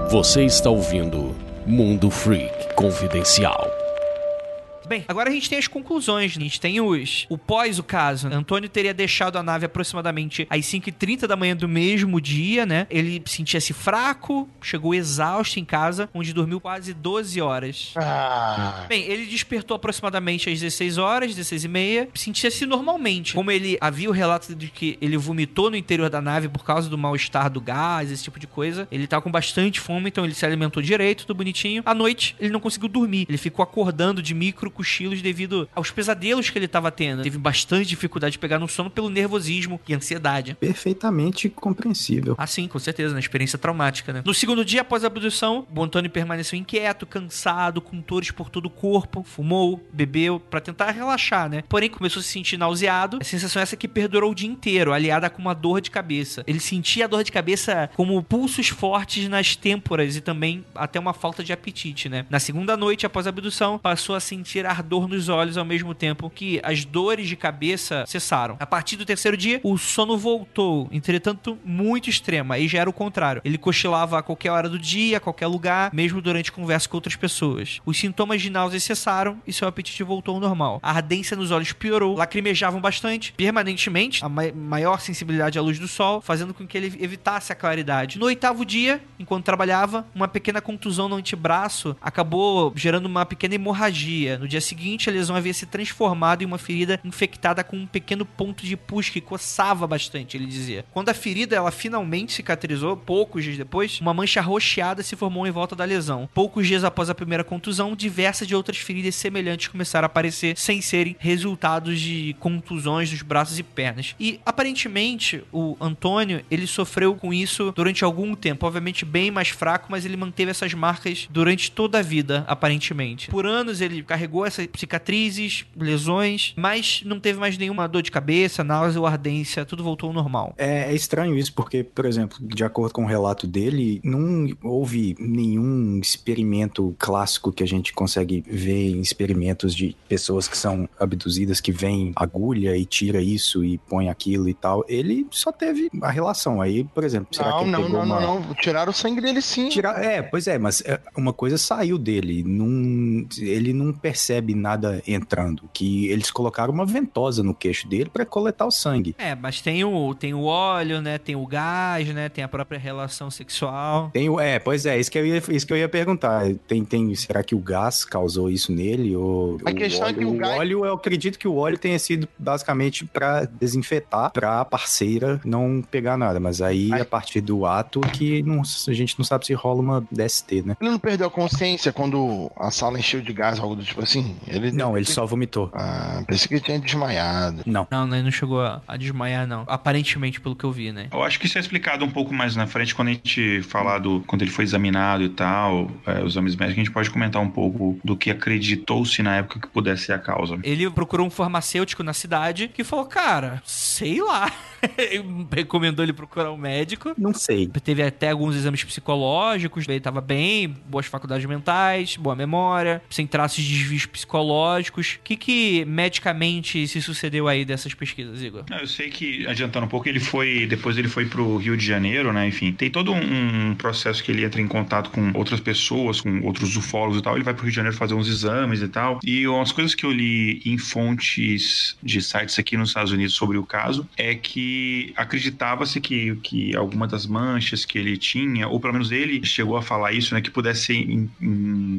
Você está ouvindo Mundo Freak Confidencial. Bem, agora a gente tem as conclusões. A gente tem os. O pós o caso. Antônio teria deixado a nave aproximadamente às 5h30 da manhã do mesmo dia, né? Ele sentia-se fraco, chegou exausto em casa, onde dormiu quase 12 horas. Ah. Bem, ele despertou aproximadamente às 16 horas, 16 e meia, sentia-se normalmente. Como ele havia o relato de que ele vomitou no interior da nave por causa do mal-estar do gás, esse tipo de coisa. Ele tava com bastante fome, então ele se alimentou direito, tudo bonitinho. À noite, ele não conseguiu dormir. Ele ficou acordando de micro cochilos devido aos pesadelos que ele estava tendo. Teve bastante dificuldade de pegar no sono pelo nervosismo e ansiedade. Perfeitamente compreensível. Ah, sim, com certeza, na experiência traumática, né? No segundo dia após a abdução, o Antônio permaneceu inquieto, cansado, com dores por todo o corpo, fumou, bebeu para tentar relaxar, né? Porém, começou a se sentir nauseado. A sensação é essa que perdurou o dia inteiro, aliada com uma dor de cabeça. Ele sentia a dor de cabeça como pulsos fortes nas têmporas e também até uma falta de apetite, né? Na segunda noite após a abdução, passou a sentir ardor nos olhos ao mesmo tempo que as dores de cabeça cessaram. A partir do terceiro dia, o sono voltou, entretanto, muito extremo. Aí já era o contrário. Ele cochilava a qualquer hora do dia, a qualquer lugar, mesmo durante conversa com outras pessoas. Os sintomas de náusea cessaram e seu apetite voltou ao normal. A ardência nos olhos piorou, lacrimejavam bastante, permanentemente, a ma maior sensibilidade à luz do sol, fazendo com que ele evitasse a claridade. No oitavo dia, enquanto trabalhava, uma pequena contusão no antebraço acabou gerando uma pequena hemorragia. No dia seguinte, a lesão havia se transformado em uma ferida infectada com um pequeno ponto de pus que coçava bastante, ele dizia. Quando a ferida ela finalmente cicatrizou, poucos dias depois, uma mancha roxeada se formou em volta da lesão. Poucos dias após a primeira contusão, diversas de outras feridas semelhantes começaram a aparecer sem serem resultados de contusões dos braços e pernas. E aparentemente o Antônio ele sofreu com isso durante algum tempo, obviamente bem mais fraco, mas ele manteve essas marcas durante toda a vida, aparentemente. Por anos ele carregou essas cicatrizes, lesões, mas não teve mais nenhuma dor de cabeça, náusea ou ardência, tudo voltou ao normal. É, é estranho isso, porque, por exemplo, de acordo com o relato dele, não houve nenhum experimento clássico que a gente consegue ver em experimentos de pessoas que são abduzidas, que vem agulha e tira isso e põe aquilo e tal. Ele só teve a relação. Aí, por exemplo, será não, que ele não, pegou não, uma... não, não, tiraram o sangue dele sim. Tira... É, pois é, mas é, uma coisa saiu dele. Num... Ele não percebe nada entrando. Que eles colocaram uma ventosa no queixo dele para coletar o sangue. É, mas tem o, tem o óleo, né? Tem o gás, né? Tem a própria relação sexual. Tem o, é, pois é, isso que eu ia, isso que eu ia perguntar. Tem, tem, será que o gás causou isso nele? Ou A questão é óleo, que o o gás- óleo, eu acredito que o óleo tenha sido basicamente para desinfetar, pra parceira não pegar nada. Mas aí, Ai. a partir do ato, que não, a gente não sabe se rola uma DST, né? Ele não perdeu a consciência quando a sala encheu de gás, algo do tipo assim? Ele Não, ele só vomitou. Ah, pensei que ele tinha desmaiado. Não. Não, ele não chegou a, a desmaiar, não. Aparentemente, pelo que eu vi, né? Eu acho que isso é explicado um pouco mais na frente quando a gente falar do. quando ele foi examinado e tal, é, os exames médicos, a gente pode comentar um pouco do que acreditou-se na época que pudesse ser a causa. Ele procurou um farmacêutico na cidade que falou, cara, sei lá. Recomendou ele procurar um médico. Não sei. Teve até alguns exames psicológicos, ele tava bem, boas faculdades mentais, boa memória, sem traços de desvios psicológicos. O que que medicamente se sucedeu aí dessas pesquisas, Igor? Eu sei que, adiantando um pouco, ele foi, depois ele foi pro Rio de Janeiro, né, enfim, tem todo um, processo que ele entra em contato com outras pessoas, com outros ufólogos e tal, ele vai pro Rio de Janeiro fazer uns exames e tal, e umas coisas que eu li em fontes de sites aqui nos Estados Unidos sobre o caso é que acreditava-se que, que alguma das manchas que ele tinha, ou pelo menos ele chegou a falar isso, né, que pudesse ser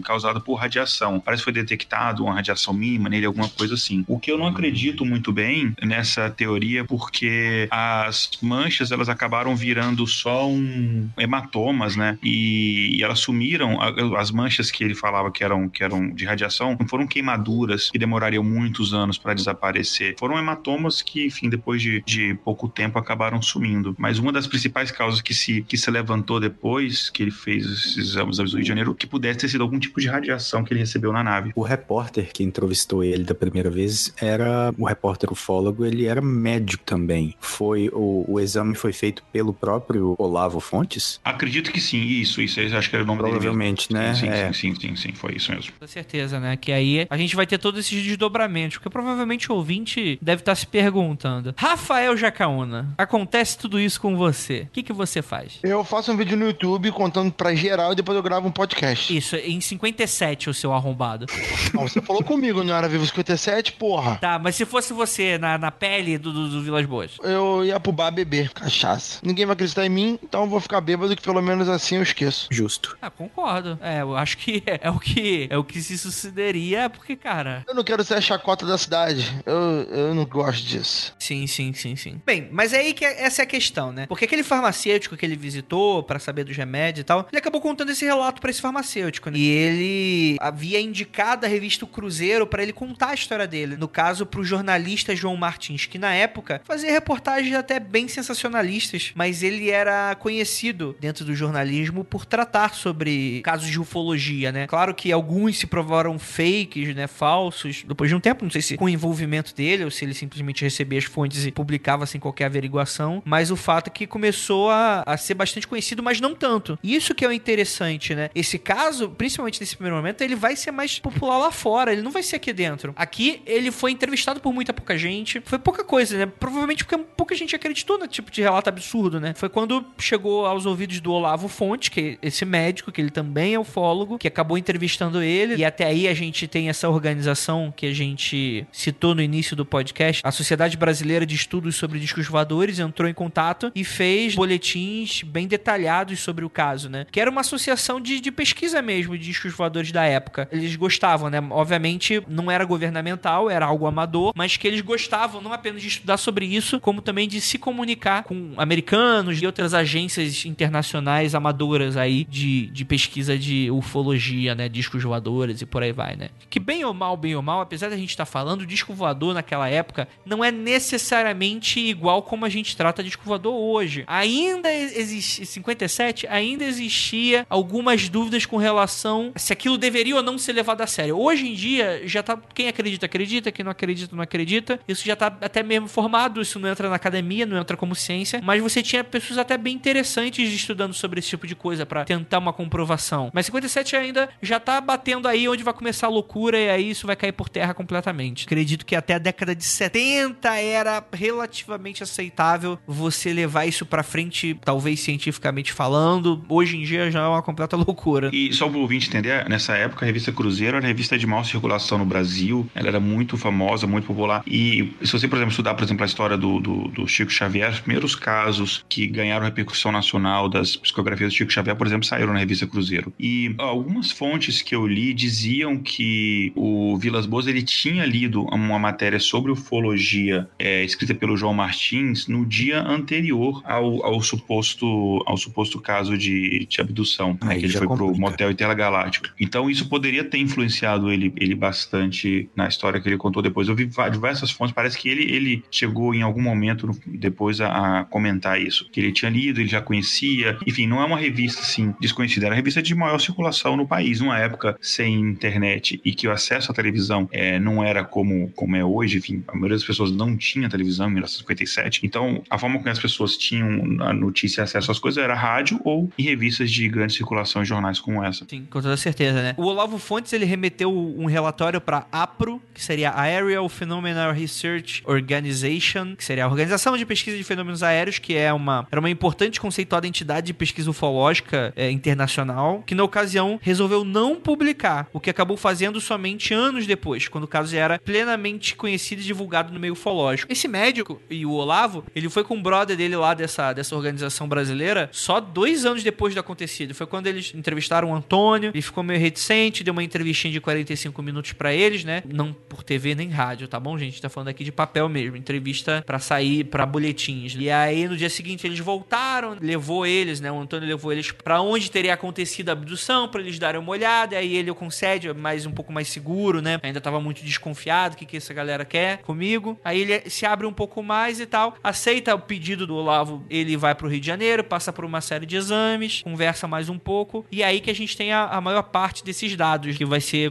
causada por radiação. Parece que foi detectado uma radiação mínima nele, alguma coisa assim. O que eu não acredito muito bem nessa teoria, porque as manchas elas acabaram virando só um hematomas, né? E, e elas sumiram. As manchas que ele falava que eram, que eram de radiação não foram queimaduras que demorariam muitos anos para desaparecer. Foram hematomas que, enfim, depois de, de pouco tempo acabaram sumindo. Mas uma das principais causas que se, que se levantou depois que ele fez esses exames do Rio de Janeiro, que pudesse ter sido algum tipo de radiação que ele recebeu na nave. O repórter que entrevistou ele da primeira vez era o repórter ufólogo, ele era médico também. Foi o, o exame foi feito pelo próprio Olavo Fontes? Acredito que sim, isso, isso, acho que era o nome Provavelmente, dele. Provavelmente, né? Sim, é. sim, sim, sim, sim, foi isso mesmo. Com certeza, né? Que aí a gente vai ter todos esses desdobramentos, porque provavelmente o ouvinte deve estar se perguntando: Rafael Jacaúna, acontece tudo isso com você, o que, que você faz? Eu faço um vídeo no YouTube contando pra geral e depois eu gravo um podcast. Isso, em 57, o seu arrombado. Não, você falou comigo, não era Vivo 57, porra. Tá, mas se fosse você na, na pele do, do, do Vilas Boas? Eu ia pro bar beber cachaça. Ninguém vai acreditar em mim, então eu vou ficar bêbado que pelo menos assim eu esqueço. Justo. Ah, concordo. É, eu acho que é, é o que é o que se sucederia, porque, cara. Eu não quero ser a chacota da cidade. Eu, eu não gosto disso. Sim, sim, sim, sim. Bem, mas é aí que é, essa é a questão, né? Porque aquele farmacêutico que ele visitou para saber dos remédios e tal, ele acabou contando esse relato para esse farmacêutico, né? E ele havia indicado a revista o Cruzeiro para ele contar a história dele. No caso, pro jornalista João Martins, que na época fazia reportagens até bem sensacionalistas, mas ele era conhecido dentro do jornalismo por tratar sobre casos de ufologia, né? Claro que alguns se provaram fakes, né? Falsos, depois de um tempo, não sei se com o envolvimento dele ou se ele simplesmente recebia as fontes e publicava sem qualquer averiguação, mas o fato é que começou a, a ser bastante conhecido, mas não tanto. Isso que é o interessante, né? Esse caso, principalmente nesse primeiro momento, ele vai ser mais popular lá fora, ele não vai ser aqui dentro. Aqui ele foi entrevistado por muita pouca gente, foi pouca coisa, né? Provavelmente porque pouca gente acreditou no tipo de relato absurdo, né? Foi quando chegou aos ouvidos do Olavo Fonte, que é esse médico, que ele também é ufólogo, que acabou entrevistando ele, e até aí a gente tem essa organização que a gente citou no início do podcast, a Sociedade Brasileira de Estudos sobre Discos Voadores entrou em contato e fez boletins bem detalhados sobre o caso, né? Que era uma associação de, de pesquisa mesmo de discos voadores da época. Eles gostavam, né? Obviamente não era governamental, era algo amador, mas que eles gostavam não apenas de estudar sobre isso, como também de se comunicar com americanos e outras agências internacionais amadoras aí de, de pesquisa de ufologia, né? Discos voadores e por aí vai, né? Que bem ou mal, bem ou mal, apesar da gente estar tá falando, o disco voador naquela época não é necessariamente igual como a gente trata disco voador hoje. Ainda existe 57, ainda existia algumas dúvidas com relação se aquilo deveria ou não ser levado a sério. Hoje em dia já tá quem acredita acredita, quem não acredita não acredita. Isso já tá até mesmo formado, isso não entra na academia, não entra como ciência, mas você tinha pessoas até bem interessantes estudando sobre esse tipo de coisa para tentar uma comprovação. Mas 57 ainda já tá batendo aí onde vai começar a loucura e aí isso vai cair por terra completamente. Acredito que até a década de 70 era relativamente aceitável você levar isso para frente, talvez cientificamente falando. Hoje em dia já é uma completa loucura. E só para o ouvinte entender, nessa época a revista Cruzeiro era a revista de maior circulação no Brasil, ela era muito famosa, muito popular. E se você, por exemplo, estudar, por exemplo, a história do, do, do Chico Xavier, os primeiros casos que ganharam repercussão nacional das psicografias do Chico Xavier, por exemplo, saíram na revista Cruzeiro. E algumas fontes que eu li diziam que o Vilas Boas ele tinha lido uma matéria sobre ufologia é, escrita pelo João Martins no dia anterior ao, ao suposto ao suposto caso de, de abdução, né, que ele foi complica. pro motel Intergaláctico. Então isso poderia ter influenciado ele, ele bastante na história que ele contou depois. Eu vi diversas fontes, parece que ele, ele chegou em algum momento depois a, a comentar isso, que ele tinha lido, ele já conhecia. Enfim, não é uma revista assim desconhecida, era uma revista de maior circulação no país, numa época sem internet e que o acesso à televisão é, não era como, como é hoje. Enfim, a maioria das pessoas não tinha televisão em 1957 97. Então, a forma como as pessoas tinham a notícia e acesso às coisas era rádio ou em revistas de grande circulação em jornais como essa. Sim, com toda certeza, né? O Olavo Fontes, ele remeteu um relatório para APRO, que seria Aerial Phenomenal Research Organization, que seria a Organização de Pesquisa de Fenômenos Aéreos, que é uma, era uma importante conceituada entidade de pesquisa ufológica é, internacional, que na ocasião resolveu não publicar, o que acabou fazendo somente anos depois, quando o caso era plenamente conhecido e divulgado no meio ufológico. Esse médico e o Olavo, ele foi com o brother dele lá dessa, dessa organização brasileira só dois anos depois do acontecido. Foi quando eles entrevistaram o Antônio, ele ficou meio reticente, deu uma entrevistinha de 45 minutos para eles, né? Não por TV nem rádio, tá bom, gente? Tá falando aqui de papel mesmo, entrevista para sair para boletins. E aí no dia seguinte eles voltaram, levou eles, né? O Antônio levou eles para onde teria acontecido a abdução, para eles darem uma olhada. E aí ele concede, mais um pouco mais seguro, né? Ainda tava muito desconfiado, o que que essa galera quer comigo. Aí ele se abre um pouco mais e tal, aceita o pedido do Olavo, ele vai pro Rio de Janeiro, passa por uma série de exames, conversa mais um pouco, e aí que a gente tem a, a maior parte desses dados que vai ser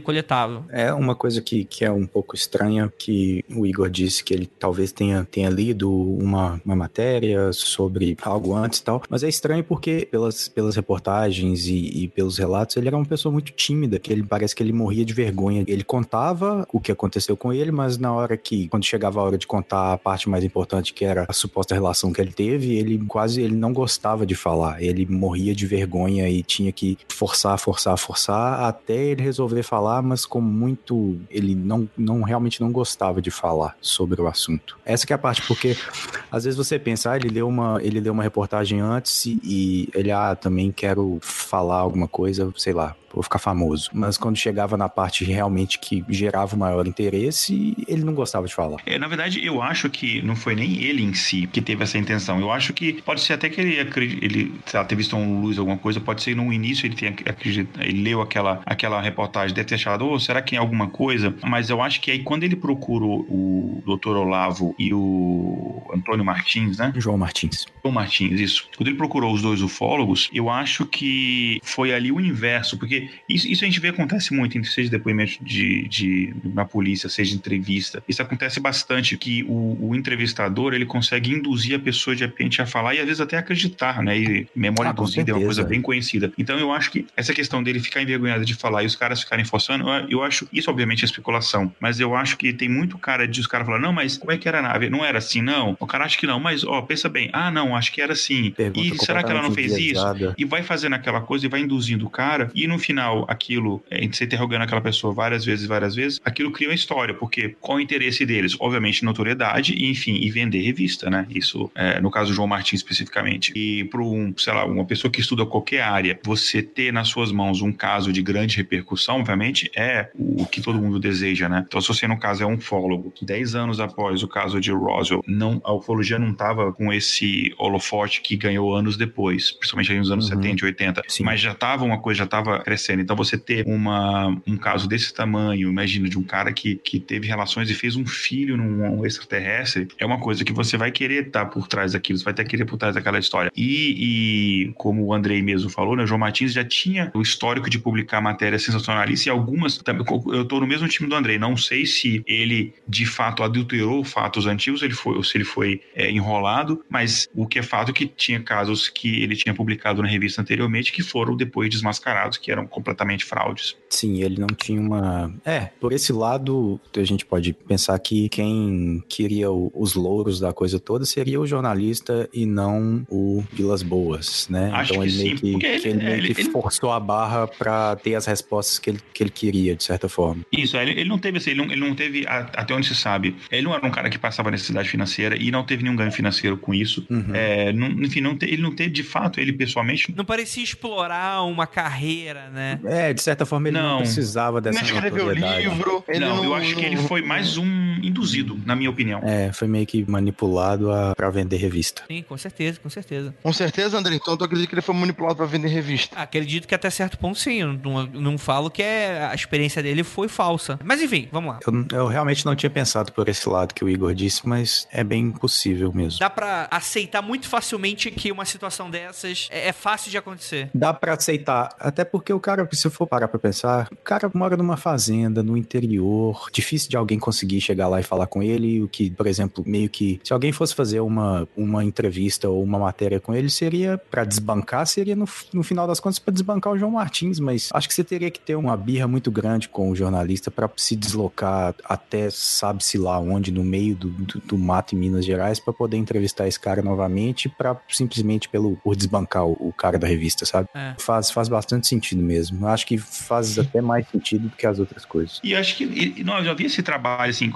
É uma coisa que, que é um pouco estranha, que o Igor disse que ele talvez tenha, tenha lido uma, uma matéria sobre algo antes e tal, mas é estranho porque pelas, pelas reportagens e, e pelos relatos, ele era uma pessoa muito tímida, que ele parece que ele morria de vergonha. Ele contava o que aconteceu com ele, mas na hora que, quando chegava a hora de contar a parte mais importante, que era a suposta relação que ele teve, ele quase ele não gostava de falar. Ele morria de vergonha e tinha que forçar, forçar, forçar até ele resolver falar, mas com muito ele não, não realmente não gostava de falar sobre o assunto. Essa que é a parte porque às vezes você pensa, ah, ele leu uma ele leu uma reportagem antes e, e ele ah, também quero falar alguma coisa, sei lá, vou ficar famoso. Mas quando chegava na parte realmente que gerava o maior interesse, ele não gostava de falar. É, na verdade, eu acho que não foi nem ele em si que teve essa intenção. Eu acho que pode ser até que ele, ele sei lá, ter visto um luz, alguma coisa, pode ser no início ele tenha acreditado, ele leu aquela, aquela reportagem, deve ter achado, oh, será que é alguma coisa? Mas eu acho que aí quando ele procurou o Dr. Olavo e o Antônio Martins, né? João Martins. João Martins, isso. Quando ele procurou os dois ufólogos, eu acho que foi ali o inverso, porque isso, isso, a gente vê acontece muito, seja depoimento de, de, na polícia, seja entrevista. Isso acontece bastante, que o, o, entrevistador ele consegue induzir a pessoa de repente a falar e às vezes até acreditar, né? E memória ah, induzida é uma coisa bem conhecida. Então eu acho que essa questão dele ficar envergonhado de falar e os caras ficarem forçando, eu acho, isso obviamente é especulação, mas eu acho que tem muito cara de os caras falar, não, mas como é que era a nave? Não era assim, não? O cara acha que não, mas ó, pensa bem, ah, não, acho que era assim. Pergunta e será que ela não fez isso? E vai fazendo aquela coisa e vai induzindo o cara, e no final aquilo, é, gente se interrogando aquela pessoa várias vezes, várias vezes, aquilo cria uma história, porque qual o interesse deles? Obviamente, notoriedade e, enfim, e vender revista, né? Isso, é, no caso do João Martins especificamente. E para um, sei lá, uma pessoa que estuda qualquer área, você ter nas suas mãos um caso de grande repercussão, obviamente, é o que todo mundo deseja, né? Então, se você, no caso, é um fólogo, 10 anos após o caso de Roswell, não, a ufologia não estava com esse holofote que ganhou anos depois, principalmente nos anos uhum. 70 e 80, Sim. mas já estava uma coisa, já estava crescendo. Então, você ter uma, um caso desse tamanho, imagina, de um cara que, que teve relações e fez um filho num um extraterrestre, é uma coisa que você vai querer estar por trás daquilo, você vai ter que querer por trás daquela história. E, e como o Andrei mesmo falou, né, o João Martins já tinha o histórico de publicar matérias sensacionalistas e algumas, eu tô no mesmo time do Andrei, não sei se ele de fato adulterou fatos antigos, ele foi, ou se ele foi é, enrolado, mas o que é fato é que tinha casos que ele tinha publicado na revista anteriormente que foram depois desmascarados, que eram completamente fraudes. Sim, ele não tinha uma. É, por esse lado, a gente pode pensar que quem queria os louros da coisa toda seria o jornalista e não o Vilas Boas, né? Acho então ele sim, meio que, ele, ele, meio que ele, forçou a barra para ter as respostas que ele, que ele queria, de certa forma. Isso, ele, ele não teve assim, ele não, ele não teve, até onde se sabe, ele não era um cara que passava necessidade financeira e não teve nenhum ganho financeiro com isso. Uhum. É, não, enfim, não te, ele não teve de fato, ele pessoalmente. Não parecia explorar uma carreira, né? É, de certa forma ele não, não precisava dessa não escreveu livro. Ele não, não, eu acho que ele foi mais um induzido, na minha opinião. É, foi meio que manipulado a, pra vender revista. Sim, com certeza, com certeza. Com certeza, André. Então tu acredita que ele foi manipulado pra vender revista? Acredito que até certo ponto sim. Eu não, não falo que é, a experiência dele foi falsa. Mas enfim, vamos lá. Eu, eu realmente não tinha pensado por esse lado que o Igor disse, mas é bem possível mesmo. Dá pra aceitar muito facilmente que uma situação dessas é, é fácil de acontecer. Dá pra aceitar. Até porque o cara, se for parar pra pensar, o cara mora numa fazenda, no interior, difícil de alguém conseguir chegar lá e falar com ele, o que, por exemplo, meio que se alguém fosse fazer uma, uma entrevista ou uma matéria com ele, seria para desbancar, seria no, no final das contas para desbancar o João Martins, mas acho que você teria que ter uma birra muito grande com o jornalista para se deslocar até sabe-se lá onde, no meio do, do, do mato em Minas Gerais, para poder entrevistar esse cara novamente, para simplesmente pelo por desbancar o, o cara da revista, sabe? É. Faz, faz bastante sentido mesmo. Acho que faz até mais sentido do que as outras coisas. E acho que e, não, eu já vi esse trabalho, assim,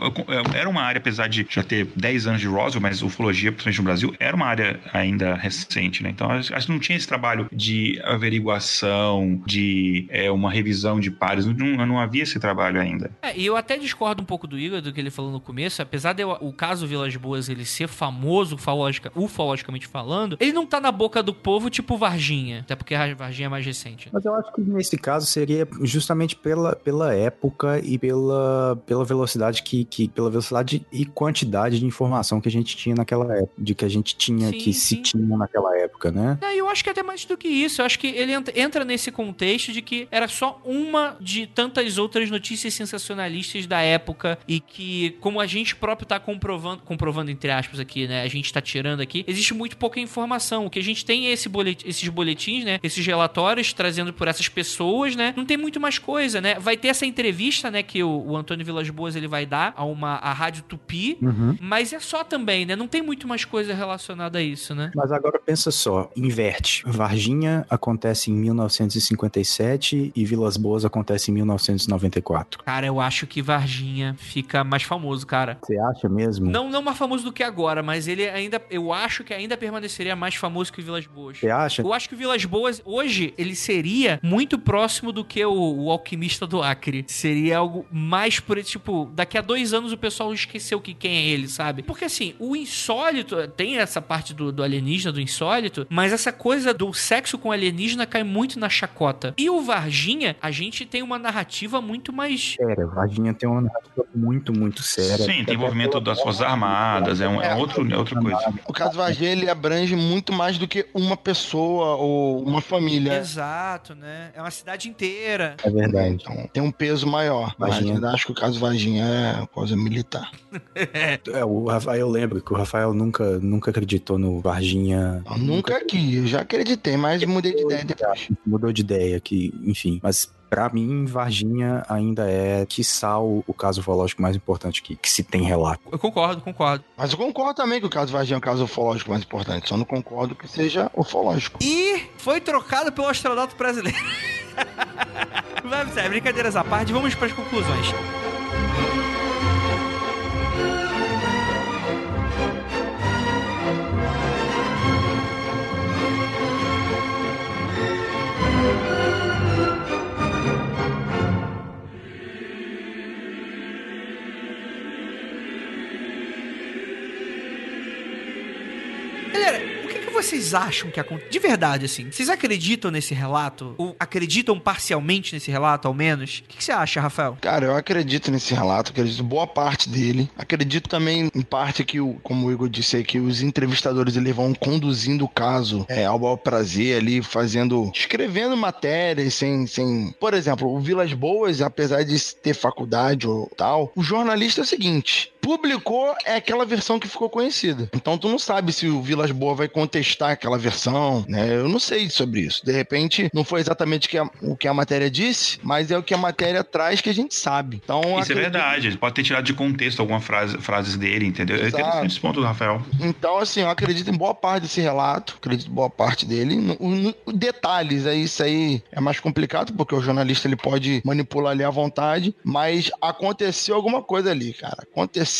era uma área, apesar de já ter 10 anos de Roswell, mas ufologia, principalmente no Brasil, era uma área ainda recente, né? Então, acho que não tinha esse trabalho de averiguação, de é, uma revisão de pares, não, não havia esse trabalho ainda. É, e eu até discordo um pouco do Igor, do que ele falou no começo, apesar de eu, o caso Vilas Boas ele ser famoso ufologica, ufologicamente falando, ele não tá na boca do povo tipo Varginha, até porque a Varginha é mais recente. Mas eu acho que nesse caso seria justamente pela, pela época e pela, pela velocidade que, que pela velocidade e quantidade de informação que a gente tinha naquela época, de que a gente tinha, sim, que sim. se tinha naquela época, né? É, eu acho que até mais do que isso, eu acho que ele entra nesse contexto de que era só uma de tantas outras notícias sensacionalistas da época e que, como a gente próprio tá comprovando, comprovando entre aspas aqui, né? A gente tá tirando aqui, existe muito pouca informação. O que a gente tem é esse bolet esses boletins, né? Esses relatórios trazendo por essas pessoas, né? Não tem muito mais coisa, né? Vai ter essa entrevista, né? Que o, o Antônio Vilas Boas ele vai dar a uma a Rádio Tupi, uhum. mas é só também, né? Não tem muito mais coisa relacionada a isso, né? Mas agora pensa só, inverte. Varginha acontece em 1957 e Vilas Boas acontece em 1994. Cara, eu acho que Varginha fica mais famoso, cara. Você acha mesmo? Não, não mais famoso do que agora, mas ele ainda, eu acho que ainda permaneceria mais famoso que Vilas Boas. Você acha? Eu acho que Vilas Boas hoje ele seria muito próximo do que o, o alquimista do Acre. Seria algo mais por tipo, daqui a dois anos o pessoal esqueceu que quem é ele, sabe? Porque assim, o insólito tem essa parte do, do alienígena, do insólito, mas essa coisa do sexo com alienígena cai muito na chacota. E o Varginha, a gente tem uma narrativa muito mais. Sério, Varginha tem uma narrativa muito, muito séria. Sim, tem envolvimento das Forças Armadas, é, um, é, outro, é outra coisa. O caso Varginha, ele abrange muito mais do que uma pessoa ou uma família. Exato, né? É uma cidade inteira. É verdade. Então, tem um peso maior. Varginha. Mas acho que o caso Varginha é coisa militar. é, o Rafael, eu lembro que o Rafael nunca, nunca acreditou no Varginha. Eu nunca aqui, eu já acreditei, mas mudei de ideia depois. Mudou de ideia que, enfim, mas para mim, Varginha ainda é, quiçá, o, o caso ufológico mais importante que, que se tem relato. Eu concordo, concordo. Mas eu concordo também que o caso Varginha é o caso ufológico mais importante, só não concordo que seja ufológico. E foi trocado pelo astronauta brasileiro. Vamos, é, brincadeiras à parte, vamos para as conclusões. Vocês acham que aconteceu? De verdade, assim, vocês acreditam nesse relato? Ou acreditam parcialmente nesse relato, ao menos? O que, que você acha, Rafael? Cara, eu acredito nesse relato, acredito boa parte dele. Acredito também, em parte, que, o, como o Igor disse aí, que os entrevistadores eles vão conduzindo o caso é, ao bel prazer ali, fazendo, escrevendo matérias sem, sem. Por exemplo, o Vilas Boas, apesar de ter faculdade ou tal, o jornalista é o seguinte: publicou é aquela versão que ficou conhecida. Então tu não sabe se o Vilas Boas vai contestar aquela versão, né? Eu não sei sobre isso. De repente, não foi exatamente o que a, o que a matéria disse, mas é o que a matéria traz que a gente sabe. Então, isso é acredito... é verdade. Ele pode ter tirado de contexto algumas frase, frases dele, entendeu? Exato. É interessante esse ponto Rafael. Então, assim, eu acredito em boa parte desse relato, acredito em boa parte dele. No, no, detalhes, é isso aí é mais complicado, porque o jornalista ele pode manipular ali à vontade, mas aconteceu alguma coisa ali, cara. Aconteceu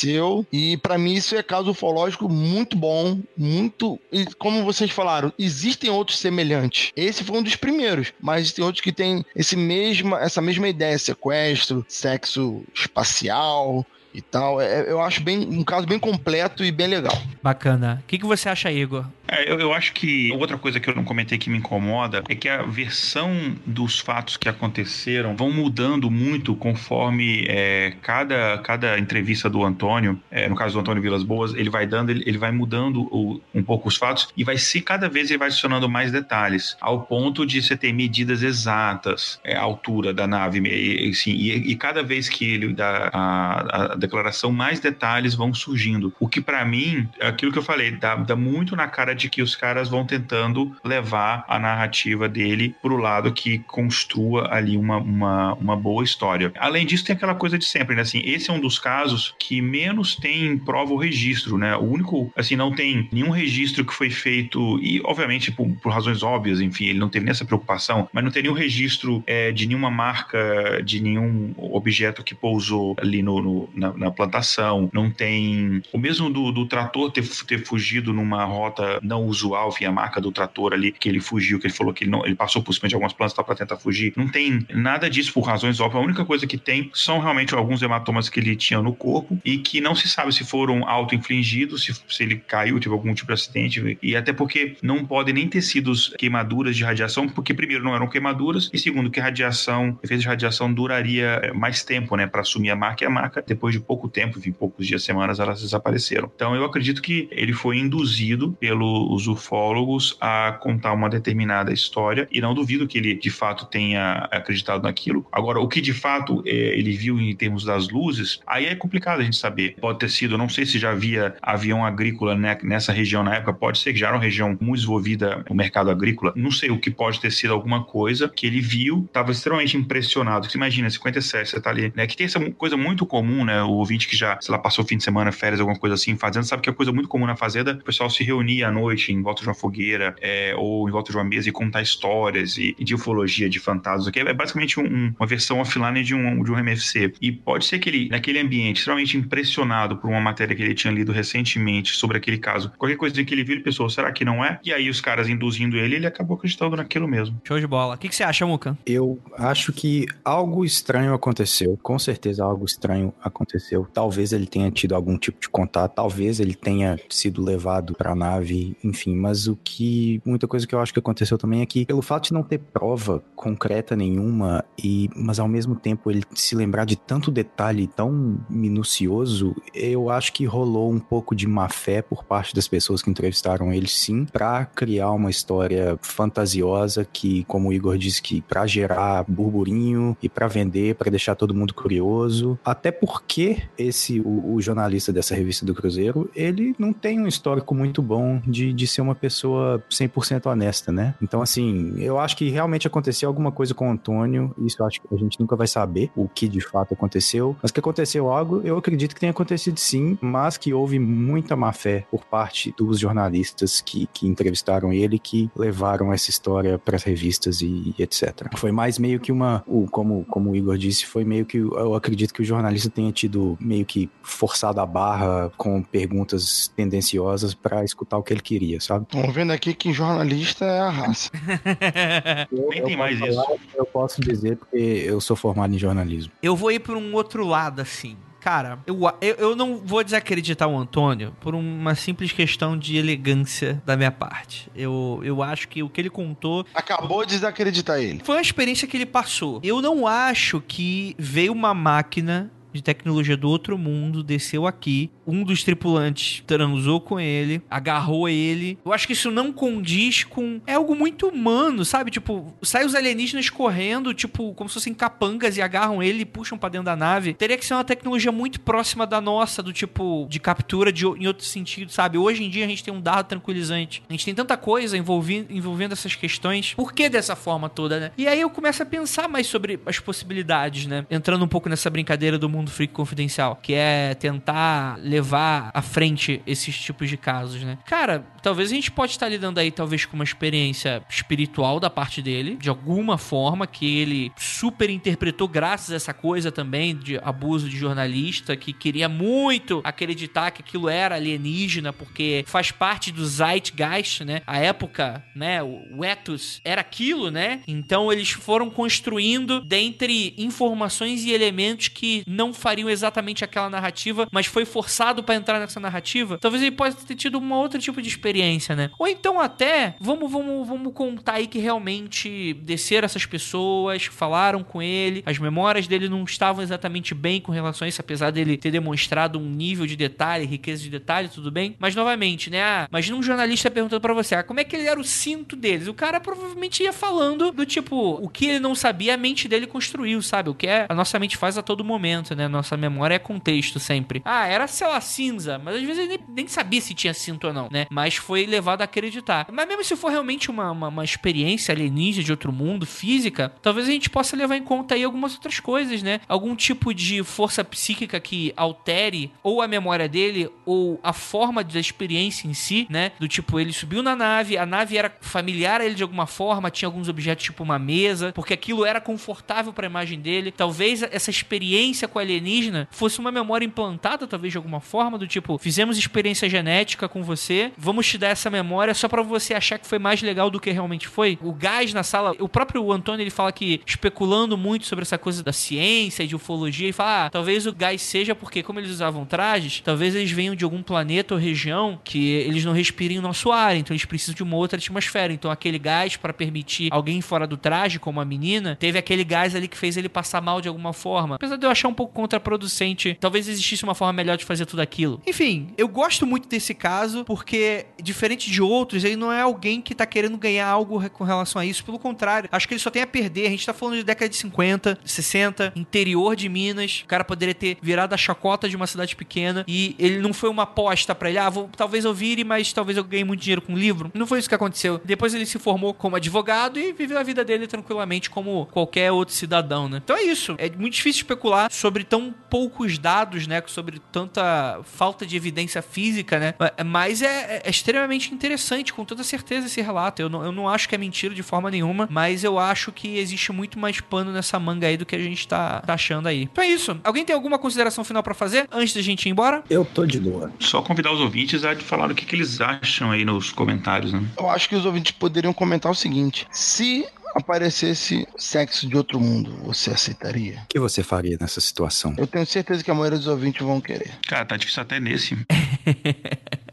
e para mim isso é caso ufológico muito bom, muito. E como vocês falaram, existem outros semelhantes. Esse foi um dos primeiros, mas existem outros que têm esse mesma, essa mesma ideia: sequestro, sexo espacial, e tal. É, eu acho bem um caso bem completo e bem legal. Bacana. O que, que você acha, Igor? É, eu, eu, acho que outra coisa que eu não comentei que me incomoda é que a versão dos fatos que aconteceram vão mudando muito conforme é, cada, cada entrevista do Antônio, é, no caso do Antônio Vilas Boas, ele vai dando, ele, ele vai mudando o, um pouco os fatos e vai se cada vez ele vai adicionando mais detalhes, ao ponto de você ter medidas exatas, é, a altura da nave, e, assim, e, e cada vez que ele dá a, a declaração, mais detalhes vão surgindo. O que para mim, é aquilo que eu falei, dá, dá muito na cara de que os caras vão tentando levar a narrativa dele pro lado que construa ali uma, uma, uma boa história. Além disso, tem aquela coisa de sempre, né? Assim, esse é um dos casos que menos tem prova ou registro, né? O único, assim, não tem nenhum registro que foi feito, e obviamente por, por razões óbvias, enfim, ele não teve nessa preocupação, mas não tem nenhum registro é, de nenhuma marca, de nenhum objeto que pousou ali no, no na, na, plantação, não tem o mesmo do, do trator ter, ter fugido numa rota não usual, enfim, a marca do trator ali que ele fugiu, que ele falou que ele, não, ele passou por cima de algumas plantas para tentar fugir, não tem nada disso por razões óbvias, a única coisa que tem são realmente alguns hematomas que ele tinha no corpo e que não se sabe se foram auto-infligidos, se, se ele caiu, teve algum tipo de acidente, e até porque não podem nem ter sido queimaduras de radiação, porque primeiro não eram queimaduras, e segundo que radiação, efeitos de radiação duraria eh, mais tempo, né, para assumir a marca, e a marca, depois de pouco tempo, enfim, poucos dias, semanas, elas desapareceram. Então eu acredito que ele foi induzido pelos ufólogos a contar uma determinada história, e não duvido que ele de fato tenha acreditado naquilo. Agora, o que de fato eh, ele viu em termos das luzes, aí é complicado a gente saber. Pode ter sido, não sei se já havia avião agrícola né, nessa região na época, pode ser que já era uma região muito desenvolvida no mercado agrícola. Não sei o que pode ter sido alguma coisa que ele viu, estava extremamente impressionado. Você imagina, 57, você tá ali, né? Que tem essa coisa muito comum, né? O ouvinte que já, sei lá, passou o fim de semana, férias, alguma coisa assim, fazendo, sabe que é coisa muito comum na fazenda, o pessoal se reunia à noite em volta de uma fogueira é, ou em volta de uma mesa e contar histórias e, e de ufologia, de fantasmas, que é basicamente um, uma versão offline de um, de um MFC. E pode ser que ele, naquele ambiente, extremamente impressionado por uma matéria que ele tinha lido recentemente sobre aquele caso. Qualquer coisa que ele viu, ele pensou, será que não é? E aí os caras induzindo ele, ele acabou acreditando naquilo mesmo. Show de bola. O que, que você acha, Muka? Eu acho que algo estranho aconteceu. Com certeza algo estranho aconteceu. Talvez ele tenha tido algum tipo de contato, talvez ele tenha sido levado para a nave, enfim, mas o que muita coisa que eu acho que aconteceu também é que pelo fato de não ter prova concreta nenhuma e mas ao mesmo tempo ele se lembrar de tanto detalhe tão minucioso, eu acho que rolou um pouco de má fé por parte das pessoas que entrevistaram ele, sim, para criar uma história fantasiosa que, como o Igor disse, que para gerar burburinho e para vender, para deixar todo mundo curioso. Até porque esse o, o, jornalista dessa revista do Cruzeiro, ele não tem um histórico muito bom de, de ser uma pessoa 100% honesta, né? Então, assim, eu acho que realmente aconteceu alguma coisa com o Antônio, isso eu acho que a gente nunca vai saber o que de fato aconteceu, mas que aconteceu algo, eu acredito que tenha acontecido sim, mas que houve muita má fé por parte dos jornalistas que, que entrevistaram ele, que levaram essa história para as revistas e, e, etc. Foi mais meio que uma, o, como, como o Igor disse, foi meio que, eu acredito que o jornalista tenha tido meio que forçado a barra com perguntas tendenciosas para escutar o que ele queria, sabe? Estamos vendo aqui que jornalista é a raça. eu, Nem tem mais falar, isso. Eu posso dizer porque eu sou formado em jornalismo. Eu vou ir para um outro lado, assim. Cara, eu, eu, eu, não vou desacreditar o Antônio por uma simples questão de elegância da minha parte. Eu, eu acho que o que ele contou. Acabou de desacreditar ele. Foi uma experiência que ele passou. Eu não acho que veio uma máquina de tecnologia do outro mundo, desceu aqui. Um dos tripulantes transou com ele, agarrou ele. Eu acho que isso não condiz com. É algo muito humano, sabe? Tipo, sai os alienígenas correndo, tipo, como se fossem capangas e agarram ele e puxam para dentro da nave. Teria que ser uma tecnologia muito próxima da nossa, do tipo, de captura de, em outro sentido, sabe? Hoje em dia a gente tem um dado tranquilizante. A gente tem tanta coisa envolvendo, envolvendo essas questões. Por que dessa forma toda, né? E aí eu começo a pensar mais sobre as possibilidades, né? Entrando um pouco nessa brincadeira do mundo mundo freak confidencial, que é tentar levar à frente esses tipos de casos, né? Cara, talvez a gente pode estar lidando aí talvez com uma experiência espiritual da parte dele, de alguma forma que ele super interpretou graças a essa coisa também de abuso de jornalista que queria muito acreditar que aquilo era alienígena porque faz parte do zeitgeist, né? A época, né, o ethos era aquilo, né? Então eles foram construindo dentre informações e elementos que não fariam exatamente aquela narrativa, mas foi forçado para entrar nessa narrativa, talvez ele possa ter tido um outro tipo de experiência, né? Ou então até, vamos, vamos, vamos contar aí que realmente desceram essas pessoas, falaram com ele, as memórias dele não estavam exatamente bem com relação a isso, apesar dele ter demonstrado um nível de detalhe, riqueza de detalhe, tudo bem. Mas novamente, né? Ah, imagina um jornalista perguntando para você, ah, como é que ele era o cinto deles? O cara provavelmente ia falando do tipo, o que ele não sabia, a mente dele construiu, sabe? O que é, a nossa mente faz a todo momento, né? Né? Nossa memória é contexto sempre. Ah, era, sei lá, cinza, mas às vezes nem, nem sabia se tinha cinto ou não, né? Mas foi levado a acreditar. Mas mesmo se for realmente uma, uma, uma experiência alienígena de outro mundo, física, talvez a gente possa levar em conta aí algumas outras coisas, né? Algum tipo de força psíquica que altere ou a memória dele ou a forma da experiência em si, né? Do tipo, ele subiu na nave, a nave era familiar a ele de alguma forma, tinha alguns objetos tipo uma mesa, porque aquilo era confortável para a imagem dele. Talvez essa experiência com alienígena fosse uma memória implantada, talvez de alguma forma, do tipo, fizemos experiência genética com você, vamos te dar essa memória só para você achar que foi mais legal do que realmente foi. O gás na sala, o próprio Antônio ele fala que especulando muito sobre essa coisa da ciência e de ufologia, e fala, ah, talvez o gás seja porque como eles usavam trajes, talvez eles venham de algum planeta ou região que eles não respirem o nosso ar, então eles precisam de uma outra atmosfera. Então aquele gás para permitir alguém fora do traje, como a menina, teve aquele gás ali que fez ele passar mal de alguma forma. Apesar de eu achar um pouco contraproducente, talvez existisse uma forma melhor de fazer tudo aquilo. Enfim, eu gosto muito desse caso porque, diferente de outros, ele não é alguém que tá querendo ganhar algo com relação a isso. Pelo contrário, acho que ele só tem a perder. A gente tá falando de década de 50, 60, interior de Minas. O cara poderia ter virado a chacota de uma cidade pequena e ele não foi uma aposta para ele, ah, vou, talvez eu vire, mas talvez eu ganhe muito dinheiro com o livro. Não foi isso que aconteceu. Depois ele se formou como advogado e viveu a vida dele tranquilamente como qualquer outro cidadão, né? Então é isso. É muito difícil especular sobre tão poucos dados, né? Sobre tanta falta de evidência física, né? Mas é, é extremamente interessante, com toda certeza, esse relato. Eu não, eu não acho que é mentira de forma nenhuma, mas eu acho que existe muito mais pano nessa manga aí do que a gente tá, tá achando aí. Então é isso. Alguém tem alguma consideração final para fazer antes da gente ir embora? Eu tô de boa. Só convidar os ouvintes a falar o que, que eles acham aí nos comentários, né? Eu acho que os ouvintes poderiam comentar o seguinte: se aparecesse sexo de outro mundo, você aceitaria? O que você faria nessa situação? Eu tenho certeza que a maioria dos ouvintes vão querer. Cara, tá difícil até nesse.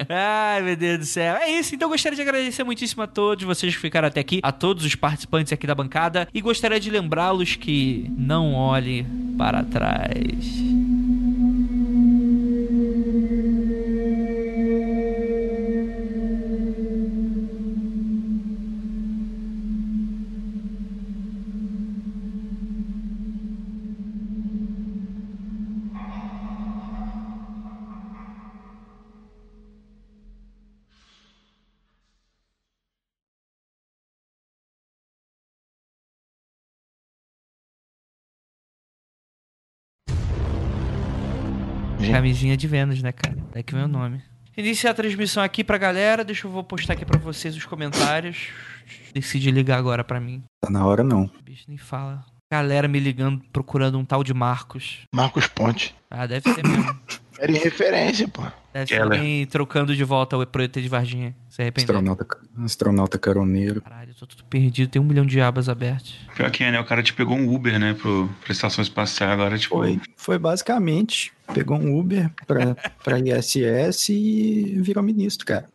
Ai, meu Deus do céu. É isso, então gostaria de agradecer muitíssimo a todos vocês que ficaram até aqui, a todos os participantes aqui da bancada, e gostaria de lembrá-los que não olhe para trás. Camisinha de Vênus, né, cara? É que vem o nome. Iniciar a transmissão aqui pra galera. Deixa eu vou postar aqui pra vocês os comentários. Decide ligar agora pra mim. Tá na hora não. O bicho nem fala. Galera me ligando, procurando um tal de Marcos. Marcos Ponte. Ah, deve ser mesmo. Era em referência, pô. Deve ser alguém trocando de volta o ET de Varginha. Se arrependeu. Astronauta, astronauta caroneiro. Caralho, eu tô tudo perdido. Tem um milhão de abas abertas. Pior que é, né? O cara te pegou um Uber, né? Pro, pra estação espacial. Agora, tipo. Foi, foi basicamente. Pegou um Uber pra, pra ISS e virou ministro, cara.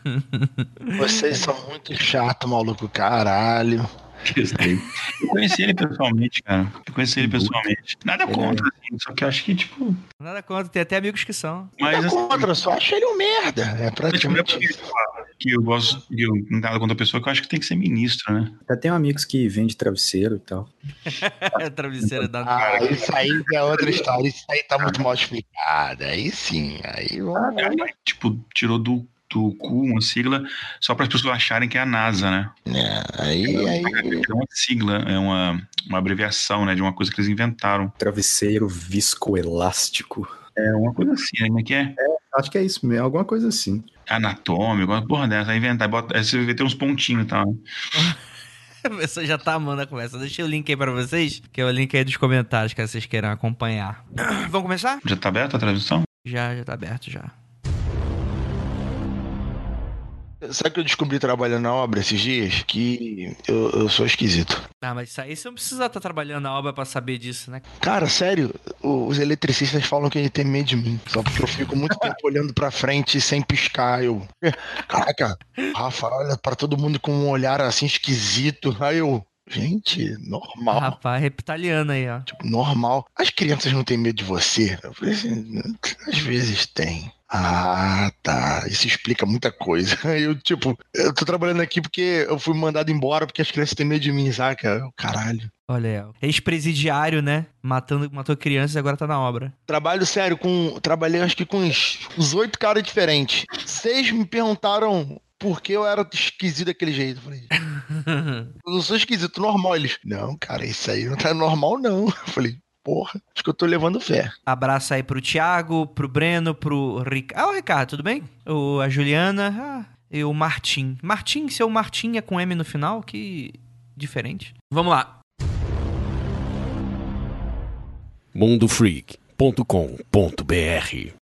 Vocês são muito chato, maluco. Caralho. Eu conheci ele pessoalmente, cara. Eu conheci ele pessoalmente. Nada contra, assim, só que eu acho que, tipo. Nada contra, tem até amigos que são. Mas, Nada assim, contra, só acho ele um merda. É não é praticamente que eu gosto de eu, nada contra a pessoa, que eu acho que tem que ser ministro, né? Eu tenho amigos que vendem travesseiro e tal. Travesseira da. Ah, isso aí é outra história. Isso aí tá muito mal explicado. Aí sim, aí vamos. Aí, tipo, tirou do, do cu uma sigla só para as pessoas acharem que é a NASA, né? É, aí, aí. É uma sigla, é uma, uma abreviação, né? De uma coisa que eles inventaram. Travesseiro viscoelástico. É uma coisa assim, né? Como é que é? Acho que é isso mesmo, alguma coisa assim. Anatômico, uma porra dessa, aí inventar, bota, aí você vê ter uns pontinhos e tal. A pessoa já tá amando a conversa. Deixei o link aí pra vocês, que é o link aí dos comentários, caso vocês queiram acompanhar. Vamos começar? Já tá aberta a transmissão? Já, já tá aberto já. Sabe que eu descobri trabalhando na obra esses dias? Que eu, eu sou esquisito. Ah, mas isso aí você não precisa estar trabalhando na obra pra saber disso, né? Cara, sério, os eletricistas falam que ele tem medo de mim. Só porque eu fico muito tempo olhando pra frente sem piscar. Eu. Caraca, Rafa, olha pra todo mundo com um olhar assim esquisito. Aí eu. Gente, normal. Rapaz, reptiliano aí, ó. Tipo, normal. As crianças não têm medo de você? Eu falei assim, às vezes tem. Ah, tá. Isso explica muita coisa. Eu, tipo, eu tô trabalhando aqui porque eu fui mandado embora porque as crianças têm medo de mim, saca? Caralho. Olha. Ex-presidiário, né? Matando, matou crianças e agora tá na obra. Trabalho sério com. Trabalhei acho que com uns, uns oito caras diferentes. Seis me perguntaram por que eu era esquisito daquele jeito. Eu falei, eu não sou esquisito, normal. Eles, não, cara, isso aí não tá normal, não. Eu falei, porra, acho que eu tô levando fé. Abraço aí pro Thiago, pro Breno, pro Ricardo. Ah, o Ricardo, tudo bem? O, a Juliana ah, e o Martim. Martim, seu Martim é com M no final, que diferente. Vamos lá. mundofreak.com.br